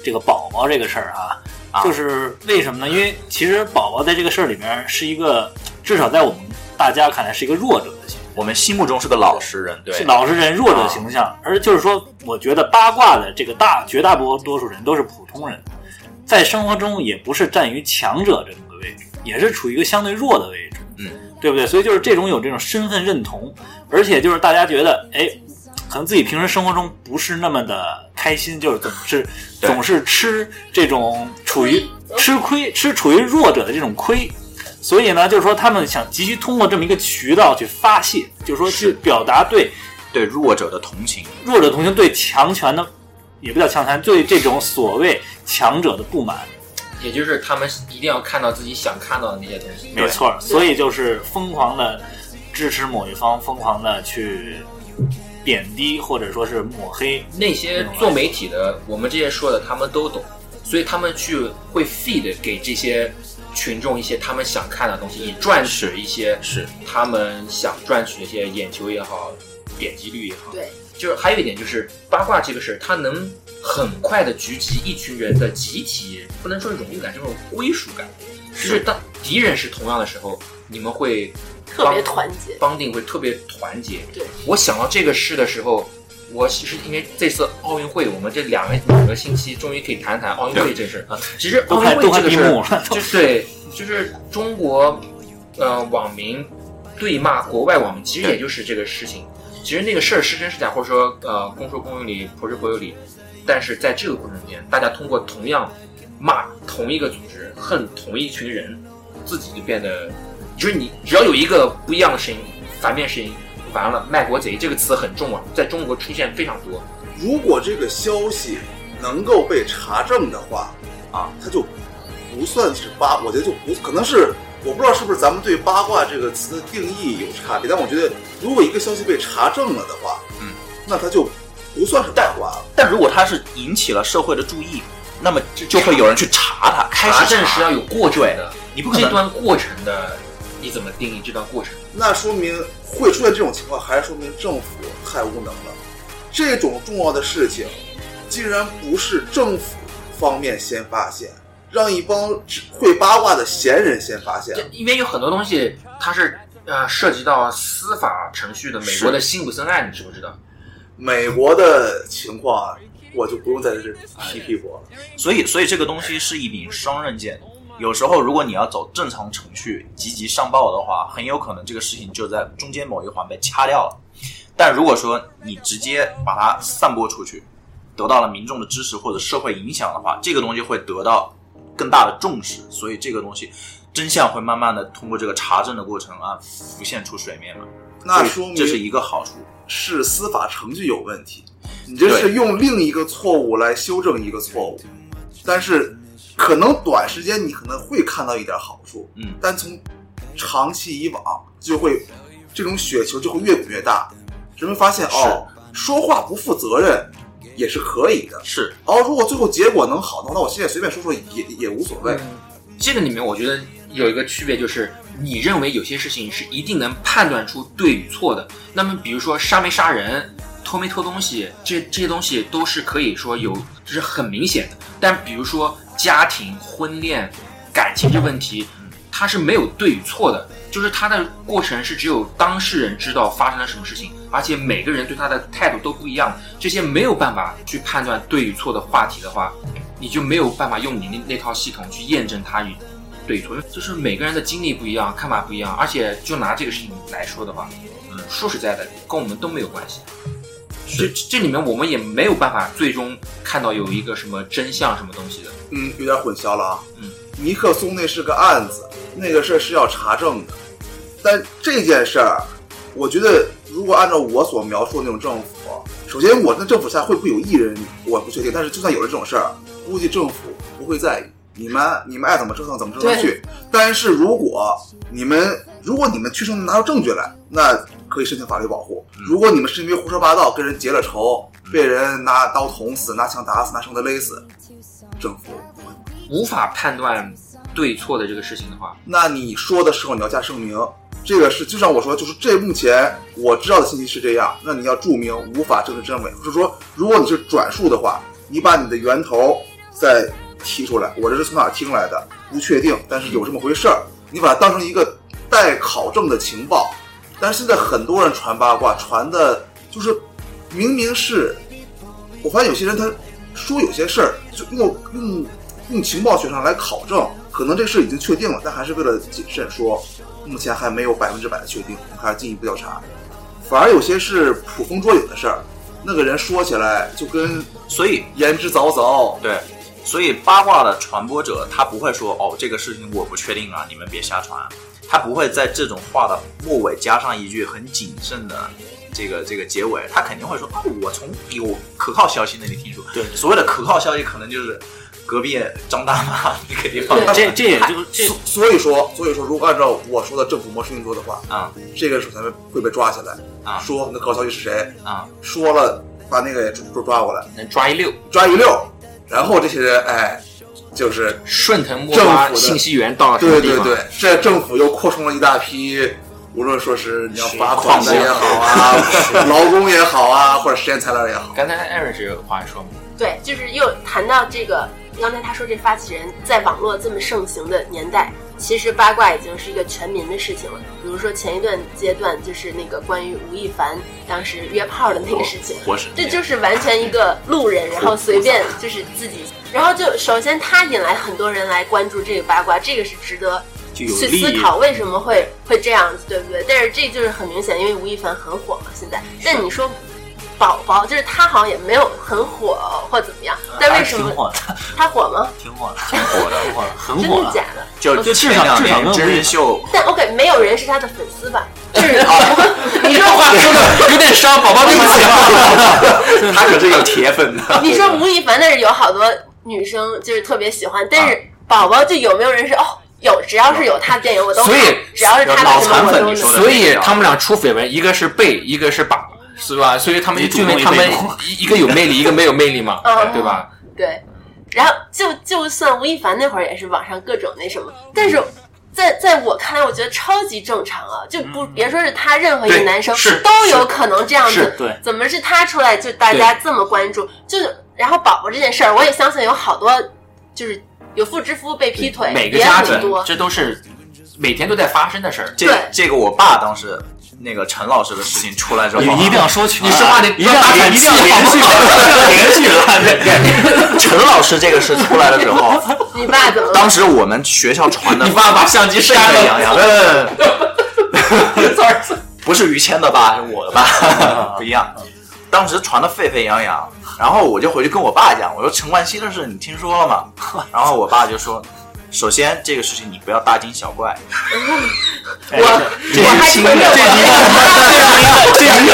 这个宝宝这个事儿啊，啊就是为什么呢？因为其实宝宝在这个事儿里面是一个，至少在我们大家看来是一个弱者。我们心目中是个老实人，对，是老实人、弱者形象，而就是说，我觉得八卦的这个大绝大多多数人都是普通人，在生活中也不是站于强者这种的位置，也是处于一个相对弱的位置，嗯，对不对？所以就是这种有这种身份认同，而且就是大家觉得，哎，可能自己平时生活中不是那么的开心，就是总是总是吃这种处于吃亏、吃处于弱者的这种亏。所以呢，就是说他们想急需通过这么一个渠道去发泄，就是说去表达对对弱者的同情。弱者同情对强权的，也不叫强权，对这种所谓强者的不满。也就是他们一定要看到自己想看到的那些东西。没错，所以就是疯狂的支持某一方，疯狂的去贬低或者说是抹黑。那些做媒体的，我们这些说的，他们都懂，所以他们去会 feed 给这些群众一些他们想看的东西，以赚取一些是他们想赚取一些眼球也好，点击率也好。对，就是还有一点就是八卦这个事儿，它能很快的聚集一群人的集体，不能说荣誉感，这种归属感。就是当敌人是同样的时候，你们会特别团结。帮定会特别团结。对，我想到这个事的时候，我其实因为这次奥运会，我们这两个两个星期终于可以谈谈奥运会这事儿。其实奥运会这个事就 *laughs* 是对，就是中国呃网民对骂国外网民，其实也就是这个事情。其实那个事儿是真是假，或者说呃公说公有理，婆说婆有理。但是在这个过程中间，大家通过同样骂同一个组织，恨同一群人，自己就变得，就是你只要有一个不一样的声音，反面声音，完了，卖国贼这个词很重啊，在中国出现非常多。如果这个消息能够被查证的话，啊，它就不算是八，我觉得就不可能是，我不知道是不是咱们对八卦这个词的定义有差别，但我觉得如果一个消息被查证了的话，嗯，那它就不算是八卦了。但如果它是引起了社会的注意，那么就就会有人去查它，开查始查证是要有过程的，你不可能。段过程的，你怎么定义这段过程？那说明会出现这种情况，还是说明政府太无能了。这种重要的事情，竟然不是政府方面先发现，让一帮会八卦的闲人先发现。因为有很多东西它是呃涉及到司法程序的，美国的辛普森案，你知不知道？美国的情况，我就不用在这批屁股了。所以，所以这个东西是一柄双刃剑。有时候，如果你要走正常程序，积极上报的话，很有可能这个事情就在中间某一环被掐掉了。但如果说你直接把它散播出去，得到了民众的支持或者社会影响的话，这个东西会得到更大的重视。所以，这个东西真相会慢慢的通过这个查证的过程啊浮现出水面嘛。那说明这是一个好处。是司法程序有问题，你这是用另一个错误来修正一个错误，但是可能短时间你可能会看到一点好处，嗯。但从长期以往就会这种雪球就会越滚越大，人们发现哦，说话不负责任也是可以的，是，哦，如果最后结果能好的话，那我现在随便说说也也无所谓，这个里面我觉得有一个区别，就是你认为有些事情是一定能判断出对与错的。那么比如说杀没杀人、偷没偷东西，这这些东西都是可以说有，就是很明显的。但比如说家庭、婚恋、感情这问题，它是没有对与错的，就是它的过程是只有当事人知道发生了什么事情，而且每个人对他的态度都不一样。这些没有办法去判断对与错的话题的话，你就没有办法用你那那套系统去验证它与对与错，就是每个人的经历不一样，看法不一样，而且就拿这个事情来说的话，嗯，说实在的，跟我们都没有关系。这这里面我们也没有办法最终看到有一个什么真相什么东西的。嗯，有点混淆了啊。嗯，尼克松那是个案子，那个事儿是要查证的。但这件事儿，我觉得如果按照我所描述的那种政府，首先我那政府下会不会有艺人，我不确定。但是就算有了这种事儿，估计政府不会在意。你们你们爱怎么折腾怎么折腾去。但是如果你们如果你们确实能拿出证据来，那可以申请法律保护。如果你们是因为胡说八道跟人结了仇，被人拿刀捅死、拿枪打死、拿绳子勒死，政府无法判断对错的这个事情的话，那你说的时候你要加声明，这个是就像我说，就是这目前我知道的信息是这样，那你要注明无法证实真伪，或者说如果你是转述的话，你把你的源头再提出来，我这是从哪听来的，不确定，但是有这么回事儿，你把它当成一个待考证的情报。但是现在很多人传八卦，传的就是明明是，我发现有些人他说有些事儿就用用用情报学上来考证，可能这事已经确定了，但还是为了谨慎说，目前还没有百分之百的确定，我们还要进一步调查。反而有些是捕风捉影的事儿，那个人说起来就跟所以言之凿凿，对，所以八卦的传播者他不会说哦这个事情我不确定啊，你们别瞎传，他不会在这种话的末尾加上一句很谨慎的这个这个结尾，他肯定会说哦我从有可靠消息那里听说，对所谓的可靠消息可能就是隔壁张大妈 *laughs* 那个地方，这这也就这所所以说，所以说，如果按照我说的政府模式运作的话，啊。这个首先会被抓起来，啊。说那可靠消息是谁，啊。说了把那个也抓抓过来，能抓一溜，抓一溜，然后这些人哎，就是顺藤摸瓜信息源到了什么地方？对对对，这政府又扩充了一大批，无论说是你要罚款的也好啊，*laughs* 劳工也好啊，或者实验材料也好，刚才艾瑞这个话说嘛，对，就是又谈到这个，刚才他说这发起人在网络这么盛行的年代，其实八卦已经是一个全民的事情了。比如说前一段阶段就是那个关于吴亦凡当时约炮的那个事情，这就是完全一个路人，然后随便就是自己，然后就首先他引来很多人来关注这个八卦，这个是值得去思考为什么会会这样子，对不对？但是这就是很明显，因为吴亦凡很火嘛，现在。但你说宝宝，就是他好像也没有很火或怎么样，但为什么挺火的，他火吗？*laughs* 挺火的，挺火的。挺 *laughs* 火的，很真火了。的假的？就就至少至少年真人秀，*laughs* 但 OK，没有人是他的粉丝吧？就是你这话说的有点伤，宝宝对不起啊。他可是有铁粉的。你说吴亦凡，那是有好多女生就是特别喜欢，但是宝宝就有没有人是哦？有，只要是有他的电影我都看所以，只要是他的什么我都能你说的所以他们俩出绯闻，一个是被，一个是把，是吧？所以他们就因为他们一一个有魅力，一个没有魅力嘛，嗯对吧？对，然后就就算吴亦凡那会儿也是网上各种那什么，但是在在我看来，我觉得超级正常啊，就不、别说是他，任何一个男生是都有可能这样子。对怎么是他出来就大家这么关注？就然后宝宝这件事儿，我也相信有好多就是有妇之夫被劈腿，也每个家多。这都是每天都在发生的事儿。这对这个我爸当时那个陈老师的事情出来之后，你一定要说全，你说话得一定要一定要气连续，连续 *laughs* 了。陈老师这个事出来的时候，*laughs* 你爸怎么？当时我们学校传的你爸把相机沸删沸扬了，*laughs* 扬，不是于谦的爸，是我的爸，不一样。当时传的沸沸扬扬，然后我就回去跟我爸讲，我说陈冠希的事你听说了吗？然后我爸就说，首先这个事情你不要大惊小怪，*laughs* 我我还承认我这是一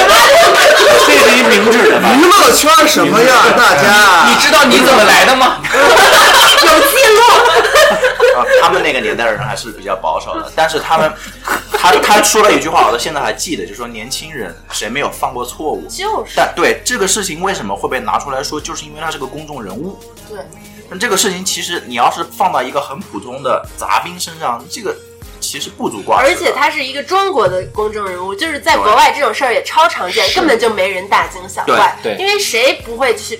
这是一 *laughs* 明智的吧？娱乐圈什么样？大家你知道你怎么来的吗？*laughs* 有记录。啊，他们那个年代的人还是比较保守的，但是他们，他他说了一句话，我到现在还记得，就说年轻人谁没有犯过错误？就是但对这个事情为什么会被拿出来说，就是因为他是个公众人物。对，但这个事情其实你要是放到一个很普通的杂兵身上，这个其实不足挂齿。而且他是一个中国的公众人物，就是在国外这种事儿也超常见，根本就没人大惊小怪。对对因为谁不会就是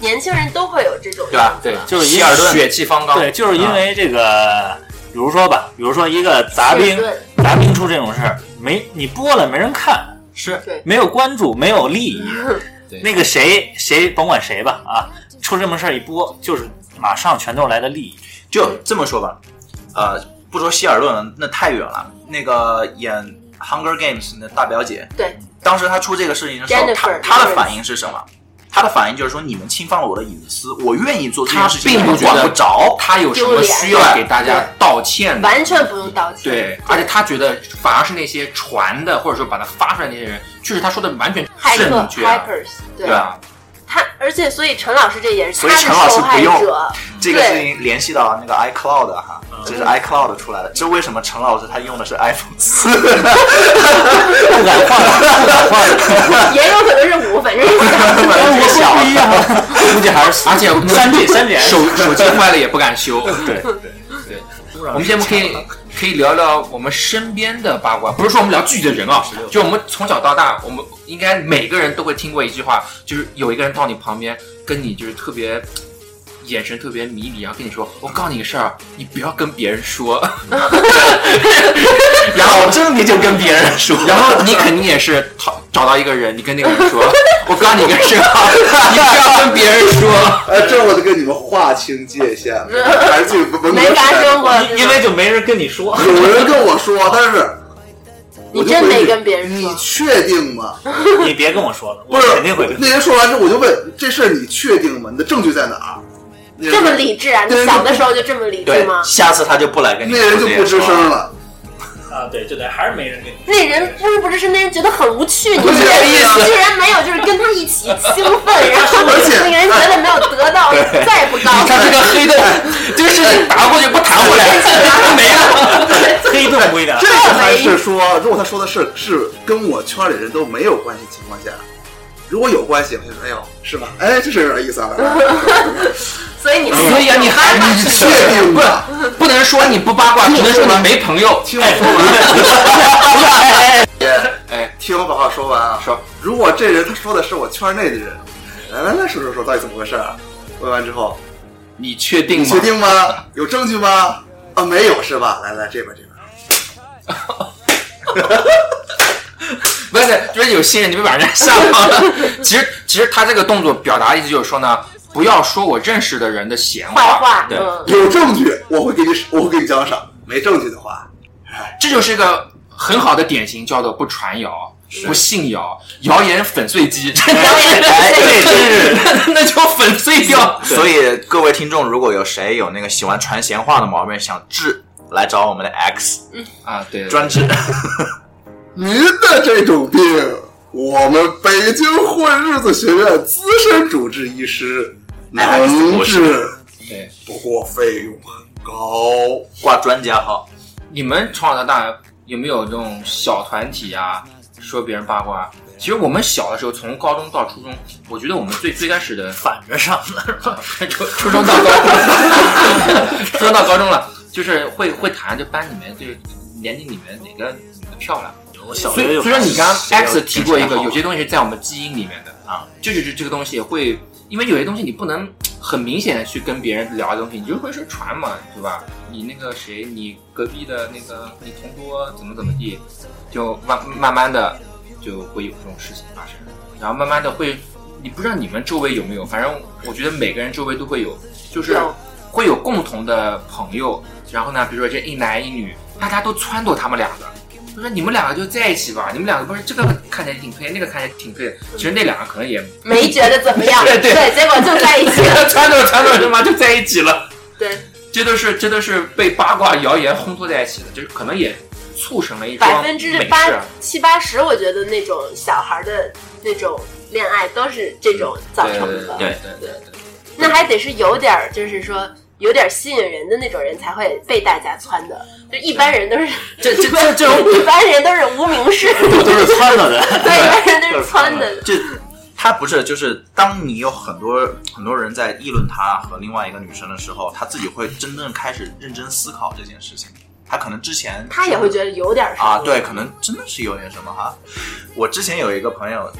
年轻人都会有这种对吧？对，就是因为希尔顿血气方刚。对，就是因为这个，比如说吧，比如说一个杂兵，杂兵出这种事儿，没你播了没人看，是对没有关注，没有利益对。*laughs* 那个谁谁甭管谁吧啊，出这么事儿一播，就是马上全都来的利益。就这么说吧，呃，不说希尔顿了，那太远了。那个演《Hunger Games》的大表姐，对，当时她出这个事情的时候，她她的反应是什么？她的反应就是说，你们侵犯了我的隐私，我愿意做这他件事情，并不觉得我管不着。他有什么需要给大家道歉的。完全不用道歉。对，而且他觉得反而是那些传的或者说把它发出来那些人，就是他说的完全正确对啊，他，而且所以陈老师这也是所以陈老师不用。这个事，情联系到那个 iCloud 哈，这是 iCloud 出来的。这为什么陈老师他用的是 iPhone 四？*laughs* 不敢换了，不敢换了。*laughs* 也有可能是五，反正是我小不一样，估计还是而且三 G 三 G 手手机坏了也不敢修。对对，我们节目可以可以聊聊我们身边的八卦，不是说我们聊具体的人啊，就我们从小到大，我们应该每个人都会听过一句话，就是有一个人到你旁边，跟你就是特别。眼神特别迷离，然后跟你说：“我告诉你个事儿，你不要跟别人说。*laughs* ”然后这你就跟别人说，然后你肯定也是找找到一个人，你跟那个人说：“我告诉你个事儿，*laughs* 你不要跟别人说。哎，这我就跟你们划清界限了，还是这个文革没发生过。因为就没人跟你说。有人跟我说，但是你真没跟别人说你，确定吗？你别跟我说了，我肯定会跟。那天说完之后，我就问这事儿你确定吗？你的证据在哪儿？这么理智啊？你小的时候就这么理智吗，？下次他就不来跟你那人就不吱声了。啊，对，就得还是没人跟你。那人不是不是是那人觉得很无趣，你不是居然意思居然没有就是跟他一起 *laughs* 兴奋，然后那个人觉得没有得到，再不高兴。他这个黑洞，这个事情打过去不弹回来，*laughs* 没了。黑洞不一点这。个还是说，如果他说的是是跟我圈里人都没有关系情况下，如果有关系，我就说哎呦是吧？哎，这是有点意思啊。*laughs* 所以你所以啊，你还你确定不？不能说你不八卦，只能说你没朋友。听我说完。*laughs* 哎，听我把话说完啊。说，如果这人他说的是我圈内的人，来来来说说说到底怎么回事啊？问完之后，你确定吗？你确定吗？*laughs* 有证据吗？啊，没有是吧？来来这边这边，不是，就是有新人，你别把人家吓跑了。*laughs* 其实，其实他这个动作表达的意思就是说呢，不要说我认识的人的闲坏话，对，嗯，有证据我会给你我会给你奖赏，没证据的话，这就是一个很好的典型，叫做不传谣。不信谣，谣言粉碎机，真 *laughs* 的谣言粉碎机是，*laughs* 那就粉碎掉。所以各位听众，如果有谁有那个喜欢传闲话的毛病，想治，来找我们的 X 啊，对，专治。您的这种病，我们北京混日子学院资深主治医师能治，对，不过费用很高。挂专家号，你们从小到大有没有这种小团体啊？说别人八卦？其实我们小的时候，从高中到初中，我觉得我们最最开始的反着上的，初初中到高中，*laughs* 初中到高中了，就是会会谈就班里面就是年级里面哪个女的漂亮。我小所以学就所以说你刚刚 X 提过一个，有些东西是在我们基因里面的啊，就是这个东西会，因为有些东西你不能很明显的去跟别人聊的东西，你就会说传嘛，对吧？你那个谁，你隔壁的那个你同桌怎么怎么地，就慢慢慢的就会有这种事情发生，然后慢慢的会，你不知道你们周围有没有，反正我觉得每个人周围都会有，就是会有共同的朋友，然后呢，比如说这一男一女，大家都撺掇他们两个。就说你们两个就在一起吧，你们两个不是这个看起来挺配，那个看起来挺配的，其实那两个可能也没觉得怎么样，对对结果就在一起了，撺掇撺掇他妈就在一起了。对，这都是这都是被八卦谣言烘托在一起的，就是可能也促成了一桩百分之美八。七八十，我觉得那种小孩的那种恋爱都是这种造成的。对对对对，那还得是有点儿，就是说有点吸引人的那种人才会被大家撺的，就一般人都是这这这这种一般人都是无名氏，都是窜了的。*laughs* 对，一般人都是窜的。这他不是，就是当你有很多很多人在议论他和另外一个女生的时候，他自己会真正开始认真思考这件事情。他可能之前他也会觉得有点什么啊，对，可能真的是有点什么哈。我之前有一个朋友，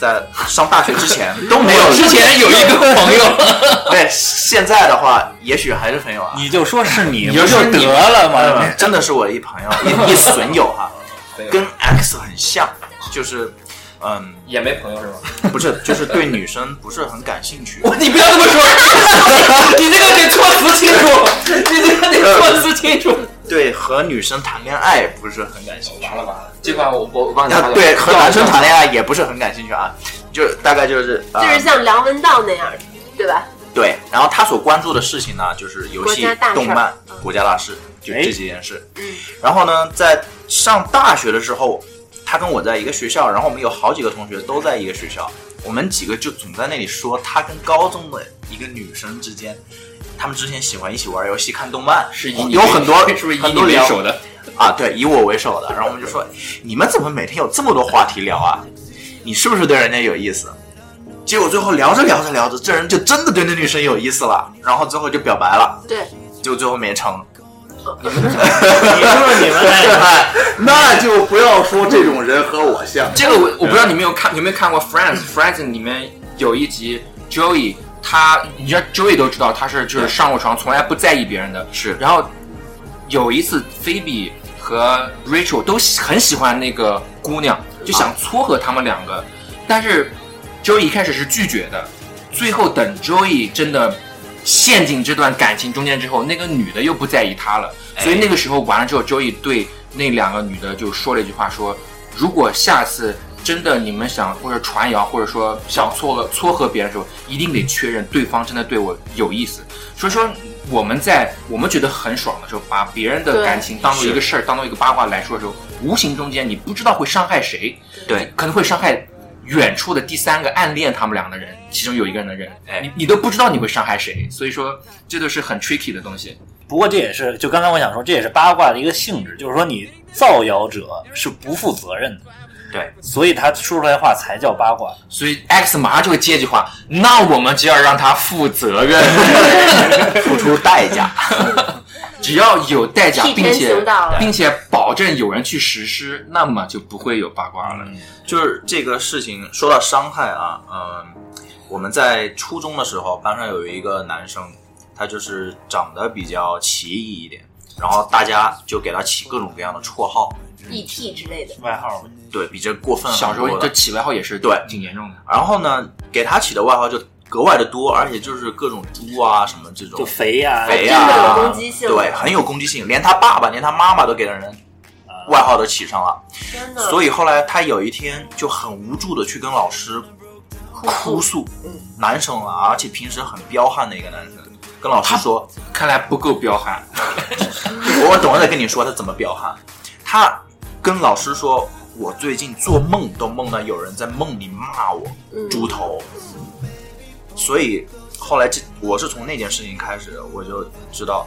在上大学之前 *laughs* 都没有，之前有一个朋友，*laughs* 对，现在的话也许还是朋友啊。你就说是你，你不就得了嘛？真的是我的一朋友，一一损友哈，*laughs* 跟 X 很像，就是嗯，也没朋友是吗？*laughs* 不是，就是对女生不是很感兴趣。*laughs* 我你不要这么说，*laughs* 你这个得措辞清楚，你这个得措辞清楚。对和女生谈恋爱不是很感兴趣。完了完了，这块我我我帮你啊，对和男生谈恋爱也不是很感兴趣啊，就大概就是呃就是像梁文道那样，对吧？对，然后他所关注的事情呢，就是游戏动漫嗯、国家大事，就哎这几件事。嗯，然后呢，在上大学的时候，他跟我在一个学校，然后我们有好几个同学都在一个学校，我们几个就总在那里说他跟高中的一个女生之间，他们之前喜欢一起玩游戏、看动漫，是以你有很多 *laughs* 是不是以你很多聊为首的？啊，对，以我为首的。然后我们就说，你们怎么每天有这么多话题聊啊？你是不是对人家有意思？结果最后聊着聊着聊着，这人就真的对那女生有意思了，然后最后就表白了，对，就最后没成。你们，你说你们哎，那就不要说这种人和我像。这个我我不知道你们有看有没有看过《Friends》，《Friends》里面有一集 Joey，他你知道 Joey 都知道他是就是上过床从来不在意别人的，是。然后有一次菲比和 Rachel 都喜很喜欢那个姑娘，就想撮合他们两个，但是 Joey 一开始是拒绝的，最后等 Joey 真的陷进这段感情中间之后，那个女的又不在意他了，所以那个时候完了之后，Joey 对那两个女的就说了一句话说，如果下次真的你们想或者传谣或者说想撮合撮合别人的时候，一定得确认对方真的对我有意思。所以说我们在我们觉得很爽的时候，把别人的感情当做一个事儿，当做一个八卦来说的时候，无形中间你不知道会伤害谁，对，可能会伤害远处的第三个暗恋他们俩的人，其中有一个人的人，哎你你都不知道你会伤害谁，所以说这都是很 tricky 的东西。不过这也是，就刚才我想说，这也是八卦的一个性质，就是说你造谣者是不负责任的，对，所以他说出来的话才叫八卦。所以 X 马上就会接一句话，那我们就要让他负责任，*laughs* 付出代价。*laughs* 只要有代价，并且并且保证有人去实施，那么就不会有八卦了。就是这个事情说到伤害啊，嗯，我们在初中的时候，班上有一个男生，他就是长得比较奇异一点，然后大家就给他起各种各样的绰号，ET E 之类的。外号对比这过分很小时候这起外号也是对。挺严重的。然后呢，给他起的外号就格外的多，而且就是各种猪啊什么这种就肥呀、肥真的有啊，攻击性。对，很有攻击性，连他爸爸、连他妈妈都给人外号都起上了。真的，所以后来他有一天就很无助的去跟老师哭诉，男生啊，而且平时很彪悍的一个男生，跟老师说，看来不够彪悍，*laughs* 我等会再跟你说他怎么彪悍。他跟老师说，我最近做梦都梦到有人在梦里骂我猪头，所以后来这我是从那件事情开始，我就知道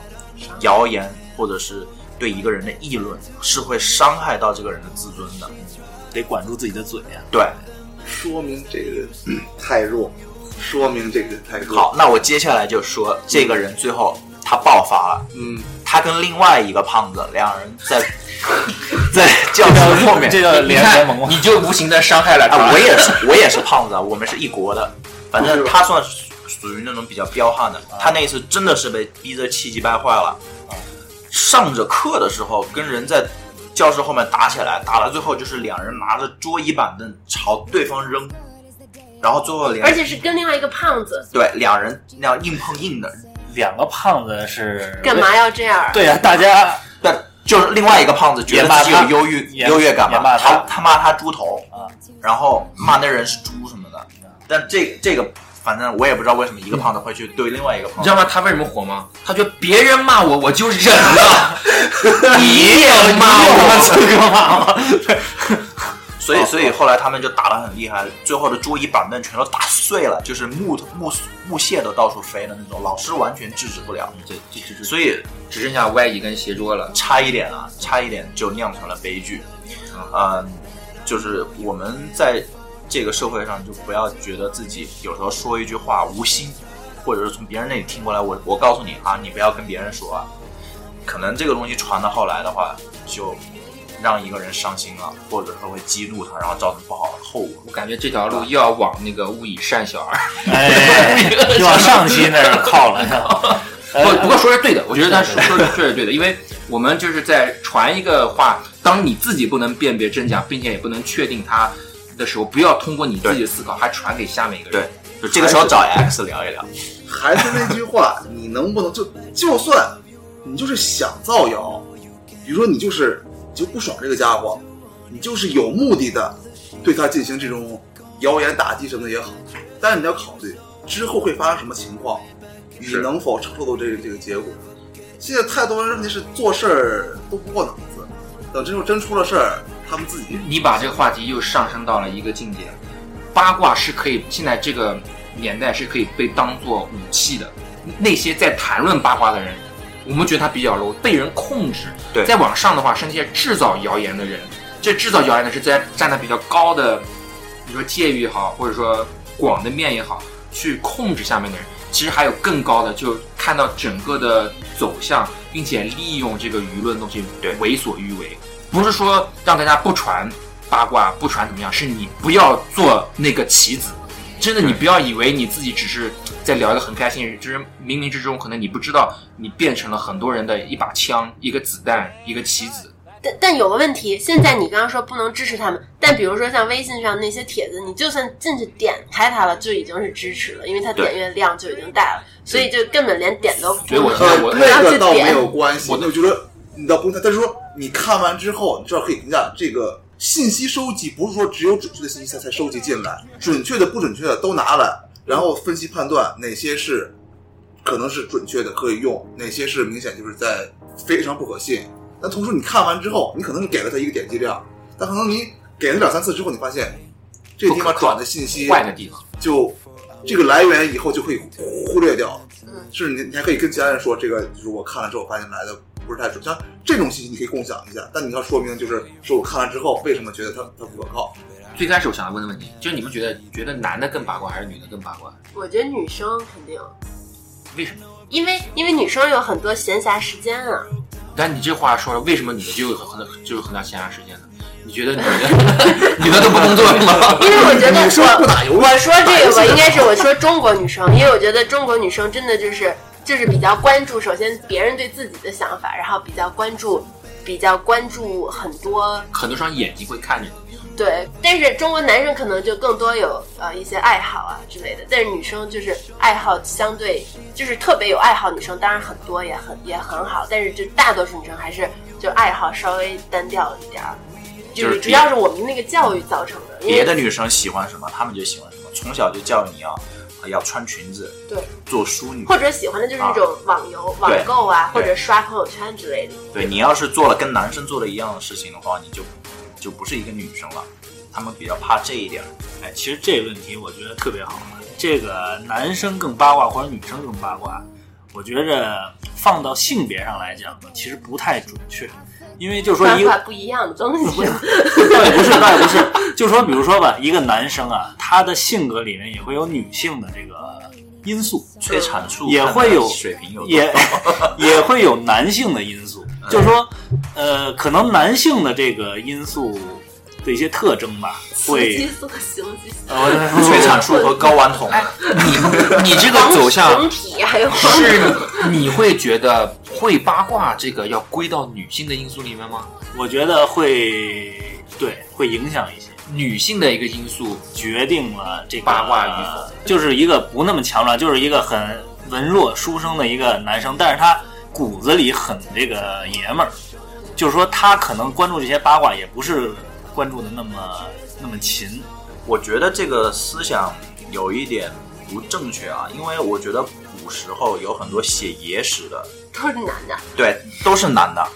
谣言或者是对一个人的议论是会伤害到这个人的自尊的。得管住自己的嘴呀、对，说明这个人 *clears throat* 嗯太弱，说明这个人太弱。好，，那我接下来就说这个人最后他爆发了，嗯，他跟另外一个胖子两人在在教室后面，这叫联联盟吗？你就无形的伤害了他。啊，我也是，我也是胖子，啊，我们是一国的。反正他算是属于那种比较彪悍的，他那一次真的是被逼得气急败坏了。上着课的时候，跟人在教室后面打起来，打到最后就是两人拿着桌椅板凳朝对方扔，然后最后两而且是跟另外一个胖子，对两人那样硬碰硬的，两个胖子是干嘛？要这样？对呀、大家但就是另外一个胖子觉得自己有优越优越感嘛，他他他骂他猪头啊，然后骂那人是猪什么的，但这这个反正我也不知道为什么一个胖子会去对另外一个胖子你知道吗？他为什么火吗？他觉得别人骂我，我就忍了，*laughs* 你也骂我，*laughs* 这个嘛，*laughs* 所以所以后来他们就打得很厉害，最后的桌椅板凳全都打碎了，就是木头木木屑都到处飞的那种，老师完全制止不了，这这这这所以只剩下歪椅跟斜桌了。差一点啊，差一点就酿成了悲剧。嗯，就是我们在这个社会上，就不要觉得自己有时候说一句话无心，或者是从别人那里听过来，我我告诉你啊，你不要跟别人说啊。可能这个东西传到后来的话，就让一个人伤心了，或者说会激怒他，然后造成不好的后果。我感觉这条路又要往那个勿以善小而。哎，*laughs* 就往上期那儿靠了。*laughs* 不不过说是对的，我觉得他说说的确实对的，因为我们就是在传一个话，当你自己不能辨别真假，并且也不能确定它的时候，不要通过你自己的思考，还传给下面一个人。就这个时候找 X 聊一聊。还是那句话，你能不能就就算你就是想造谣，比如说你就是你就不爽这个家伙，你就是有目的的对他进行这种谣言打击什么的也好，但是你要考虑之后会发生什么情况，你能否承受到这个这个结果。现在太多人问题是做事儿都不过脑子，等之后真出了事儿，他们自己你把这个话题又上升到了一个境界，八卦是可以现在这个年代是可以被当做武器的。那些在谈论八卦的人，我们觉得他比较 low，被人控制。对再往上的话是那些制造谣言的人，这制造谣言的是在站在比较高的，比如说界域也好，或者说广的面也好，去控制下面的人。其实还有更高的，就看到整个的走向，并且利用这个舆论东西对为所欲为。不是说让大家不传八卦，不传怎么样，是你不要做那个棋子。真的，你不要以为你自己只是在聊一个很开心，就是冥冥之中，可能你不知道，你变成了很多人的一把枪、一个子弹、一个棋子。但但有个问题，现在你刚刚说不能支持他们，但比如说像微信上那些帖子，你就算进去点开它了，就已经是支持了，因为它点阅量就已经大了，所以就根本连点都不所以我能我不要那个倒没有关系，我我就觉得你倒不用太，但是说你看完之后，你至少可以评价这个信息收集，不是说只有准确的信息才才收集进来，准确的、不准确的都拿来，然后分析判断哪些是可能是准确的可以用，哪些是明显就是在非常不可信。但同时你看完之后，你可能是给了他一个点击量，但可能你给了两三次之后，你发现这地方转的信息坏的地方。就这个来源以后就可以忽略掉，甚至你你还可以跟其他人说，这个就是我看了之后发现来的不是太准，像这种信息你可以共享一下，但你要说明就是说我看了之后为什么觉得它它不可靠，最开始我想问的问题就是，你们觉得觉得男的更八卦还是女的更八卦？我觉得女生肯定，为什么？因为因为女生有很多闲暇时间啊，但你这话说了，为什么女的就有很很就有很大闲暇时间呢？你觉得女的 *laughs* 女的都不工作吗？*laughs* 因为我觉得女生不打游戏我我说这个吧，应该是我说中国女生，因为我觉得中国女生真的就是就是比较关注，首先别人对自己的想法，然后比较关注，比较关注很多很多双眼睛会看着你。对，但是中国男生可能就更多有呃一些爱好啊之类的，但是女生就是爱好相对就是特别有爱好女生当然很多也很也很好，但是就大多数女生还是就爱好稍微单调一点儿，就就是是主要是我们那个教育造成的，别的女生喜欢什么，她们就喜欢什么，从小就教育你要要穿裙子，对，做淑女，或者喜欢的就是那种网游、网购啊，或者刷朋友圈之类的。对你要是做了跟男生做的一样的事情的话，你就就不是一个女生了。他们比较怕这一点。哎，其实这个问题我觉得特别好。这个男生更八卦或者女生更八卦，我觉着放到性别上来讲呢，其实不太准确，因为就是说一个不一样的东西，*laughs* 倒也不是，倒也不是，就说比如说吧，一个男生啊，他的性格里面也会有女性的这个因素，催产素也会有水平有也也会有男性的因素，*laughs* 就是说，呃，可能男性的这个因素的一些特征吧，会激会素、雄激素、*laughs* 呃催产素和睾丸酮。你你这个走向黄体还有是你会觉得会八卦这个要归到女性的因素里面吗？我觉得会对会影响一些。女性的一个因素决定了这个八卦与否，就是一个不那么强壮，就是一个很文弱书生的一个男生，但是他骨子里很这个爷们儿，就是说他可能关注这些八卦也不是关注的那么那么勤。我觉得这个思想有一点不正确啊，因为我觉得古时候有很多写野史的，都是男的，对，都是男的。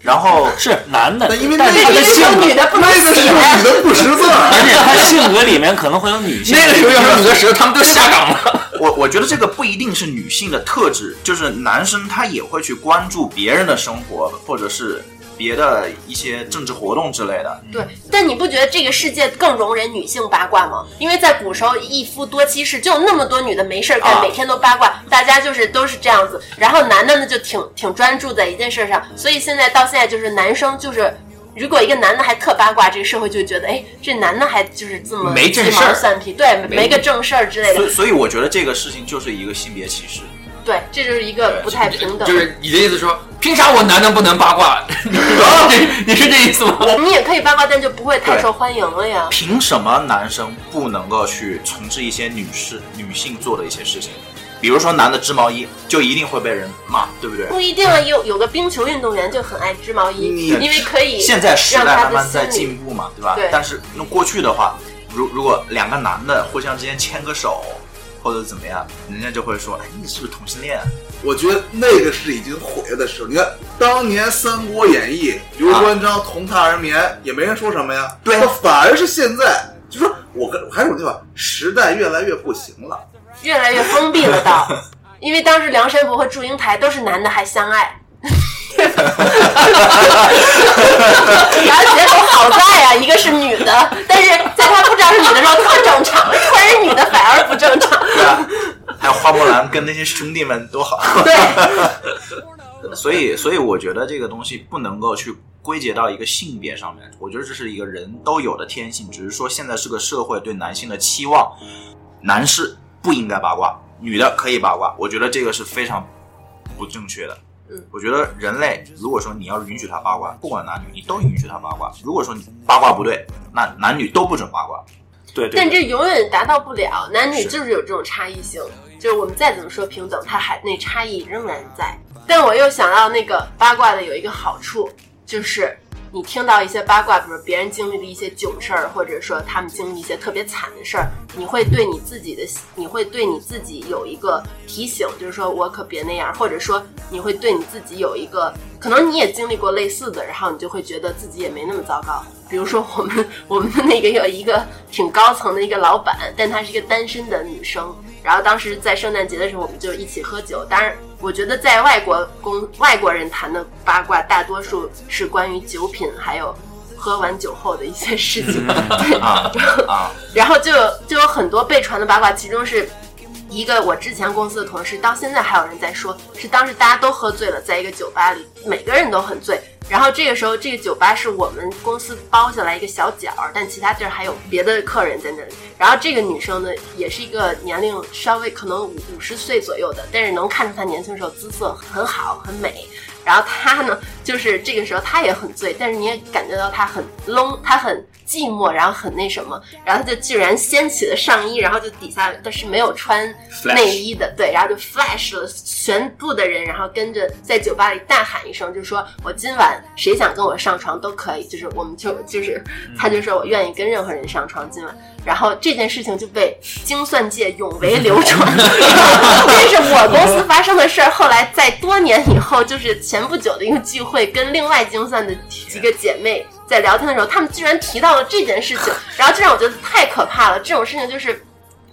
然后 *laughs* 是男的，但因为那个他的性格，女的不能那个是写。女的不识字，*laughs* 而且他性格里面可能会有女性。那个时候要是女的识字，他们都下岗了。*laughs* 我我觉得这个不一定是女性的特质，就是男生他也会去关注别人的生活，或者是别的一些政治活动之类的。对，但你不觉得这个世界更容忍女性八卦吗？因为在古时候一夫多妻制，就有那么多女的没事儿干，啊每天都八卦，大家就是都是这样子。然后男的呢就挺挺专注在一件事上，所以现在到现在就是男生就是。如果一个男的还特八卦，这个社会就觉得，哎，这男的还就是这么鸡没正事儿毛蒜皮，对，没个正事儿之类的，所以所以我觉得这个事情就是一个性别歧视。对，这就是一个不太平等。就是你的意思说，凭啥我男的不能八卦？*laughs* 你是你是这意思吗？我们也可以八卦，但就不会太受欢迎了呀。凭什么男生不能够去从事一些女士女性做的一些事情？比如说男的织毛衣，就一定会被人骂，对不对？不一定啊，有有个冰球运动员就很爱织毛衣，因为可以现在时代慢慢在进步嘛，对吧？对但是那过去的话，如如果两个男的互相之间牵个手，或者怎么样，人家就会说，哎，你是不是同性恋？啊我觉得那个是已经毁了的时候。你看当年《三国演义》，刘关张同榻而眠，也没人说什么呀。对那反而是现在，就说我跟我还是我那句话，时代越来越不行了。越来越封闭了到，*laughs* 因为当时梁山伯和祝英台都是男的还相爱。*laughs* *laughs* 然后结果好在啊，一个是女的，但是在他不知道是女的时候特正常，突然是女的反而不正常。对啊，还有花木兰跟那些兄弟们多好。*laughs* 对，所以，所以我觉得这个东西不能够去归结到一个性别上面。我觉得这是一个人都有的天性，只是说现在是个社会对男性的期望，男士不应该八卦，女的可以八卦。我觉得这个是非常不正确的。嗯，我觉得人类如果说你要允许他八卦，不管男女，你都允许他八卦。如果说你八卦不对，那男女都不准八卦。对对但这永远达到不了，男女就是有这种差异性，就是我们再怎么说平等，它还那差异仍然在。但我又想到那个八卦的有一个好处，就是你听到一些八卦，比如别人经历的一些囧事儿，或者说他们经历一些特别惨的事儿，你会对你自己的，你会对你自己有一个提醒，就是说我可别那样，或者说你会对你自己有一个，可能你也经历过类似的，然后你就会觉得自己也没那么糟糕。比如说我们我们的那个有一个挺高层的一个老板，但她是一个单身的女生。然后当时在圣诞节的时候，我们就一起喝酒。当然，我觉得在外国公外国人谈的八卦，大多数是关于酒品，还有喝完酒后的一些事情。对，啊啊！*laughs* 然后就有就有很多被传的八卦，其中是一个我之前公司的同事，到现在还有人在说，是当时大家都喝醉了，在一个酒吧里，每个人都很醉，然后这个时候，这个酒吧是我们公司包下来一个小角儿，但其他地儿还有别的客人在那里。然后这个女生呢，也是一个年龄稍微可能五五十岁左右的，但是能看出她年轻时候姿色很好很美。然后他呢，就是这个时候他也很醉，但是你也感觉到他很 lone，她很寂寞，然后很那什么，然后他就居然掀起了上衣，然后就底下但是没有穿内衣的，对，然后就 flash 了全部的人，然后跟着在酒吧里大喊一声，就说我今晚谁想跟我上床都可以，就是我们就就是，他就说我愿意跟任何人上床今晚。然后这件事情就被精算界永为流传，这是我公司发生的事儿。后来在多年以后，就是前不久的一个聚会，跟另外精算的几个姐妹在聊天的时候，她们居然提到了这件事情，然后这让我觉得太可怕了。这种事情就是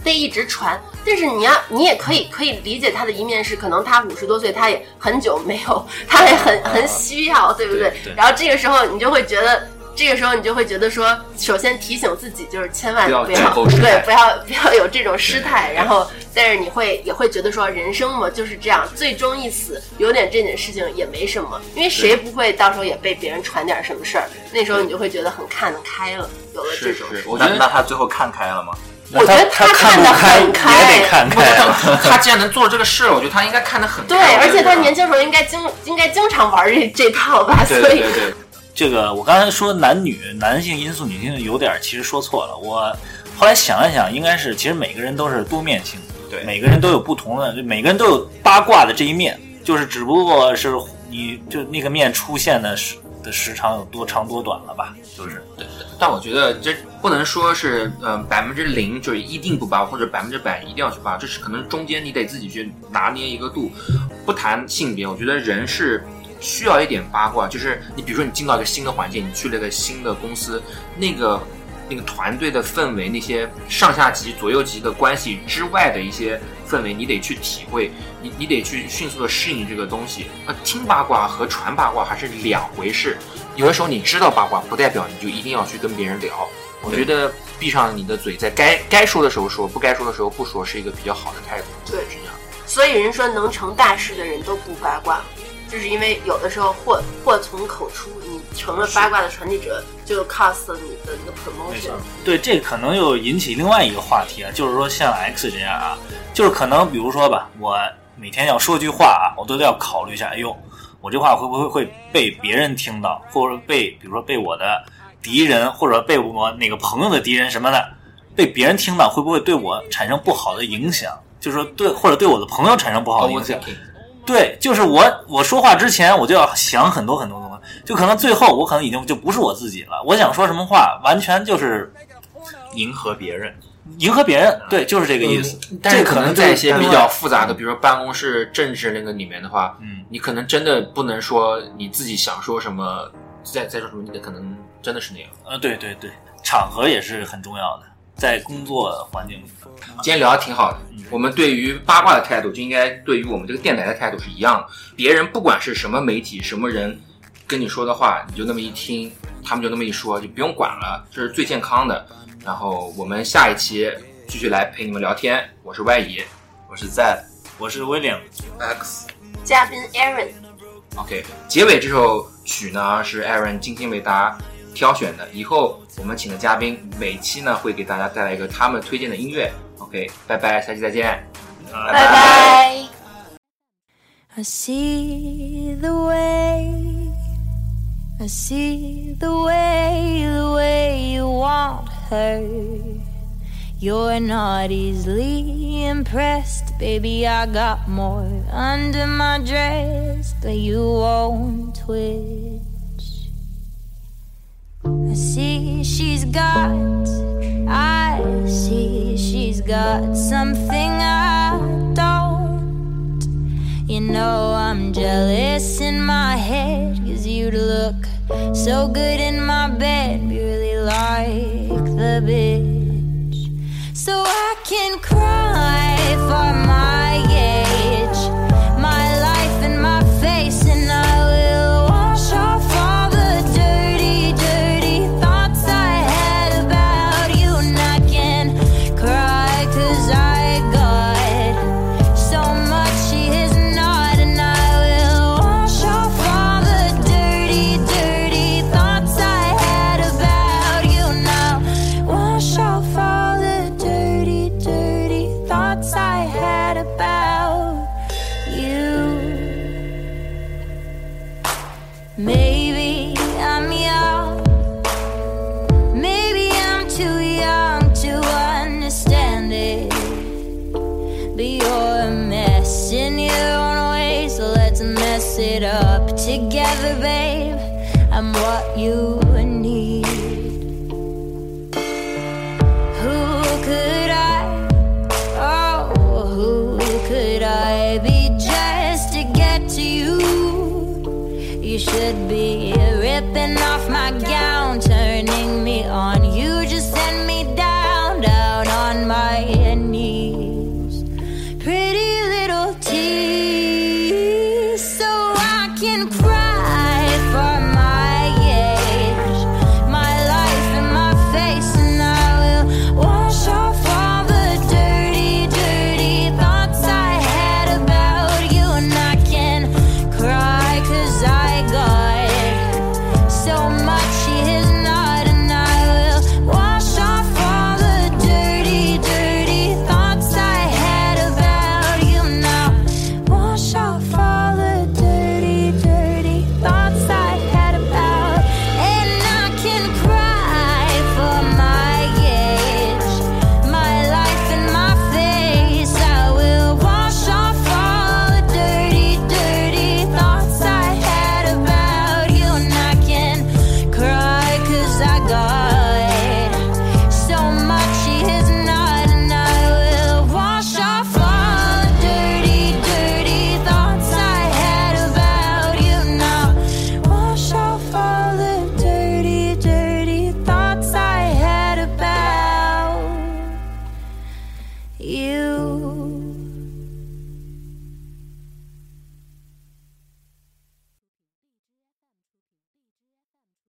被一直传，但是你要你也可以可以理解他的一面是，可能他五十多岁，他也很久没有，他也很很需要，对不对？对然后这个时候你就会觉得。这个时候你就会觉得说，首先提醒自己就是千万不要对，不要不要有这种失态。然后，但是你会也会觉得说，人生嘛就是这样，最终一死，有点这点事情也没什么，因为谁不会到时候也被别人传点什么事儿？那时候你就会觉得很看得开了，有了这是种。是，我觉得那那他最后看开了吗？我觉得他看得不开很开也得看开啊。他他既然能做这个事，我觉得他应该看得很开。对，而且他年轻时候应该经应该经常玩这这套吧，所以对对对，这个我刚才说男女男性因素、女性有点其实说错了。我后来想了想，应该是其实每个人都是多面性的，对每个人都有不同的，每个人都有八卦的这一面，就是只不过是你就那个面出现的时的时长有多长多短了吧，就是对但我觉得这不能说是嗯百分之零就是一定不八，或者百分之百一定要去八，这是可能中间你得自己去拿捏一个度。不谈性别，我觉得人是需要一点八卦，就是你比如说你进到一个新的环境，你去了一个新的公司，那个那个团队的氛围，那些上下级、左右级的关系之外的一些氛围，你得去体会，你你得去迅速的适应这个东西。呃，听八卦和传八卦还是两回事。有的时候你知道八卦，不代表你就一定要去跟别人聊。我觉得闭上你的嘴，在该该说的时候说，不该说的时候不说，是一个比较好的态度。对是这样。所以人说能成大事的人都不八卦，就是因为有的时候祸祸从口出，你成了八卦的传递者，就 cost 了你的那个 promotion。对，这可能又引起另外一个话题啊，就是说像 X 这样啊，就是可能比如说吧，我每天要说句话啊，我都得要考虑一下，哎呦，我这话会不会会被别人听到，或者被比如说被我的敌人，或者被我哪个朋友的敌人什么的，被别人听到，会不会对我产生不好的影响？就是说对，或者对我的朋友产生不好的影响。对，就是我我说话之前我就要想很多很多东西，就可能最后我可能已经就不是我自己了。我想说什么话，完全就是迎合别人，迎合别人，对，就是这个意思。但是可这可能在一些比较复杂的，比如说办公室政治那个里面的话，嗯，你可能真的不能说你自己想说什么，再再说什么，你的可能真的是那样。呃，对对对，场合也是很重要的，在工作环境里。今天聊的挺好的，我们对于八卦的态度就应该对于我们这个电台的态度是一样的。别人不管是什么媒体、什么人跟你说的话，你就那么一听，他们就那么一说，就不用管了，这是最健康的。然后我们下一期继续来陪你们聊天，我是 Y 姨我是在我是 William，X 嘉宾 Aaron，，OK。结尾这首曲呢是 Aaron 精心为大家挑选的，以后我们请的嘉宾每期呢会给大家带来一个他们推荐的音乐。OK，拜拜，下期再见。拜拜。I see the way, I see the way, the way you want her. You're not easily impressed, baby. I got more under my dress, but you won't twitch. I see she's got, I see she's got something I don't. You know I'm jealous in my head Cause you'd look so good in my bed Be really like the bitch So I can cry for my age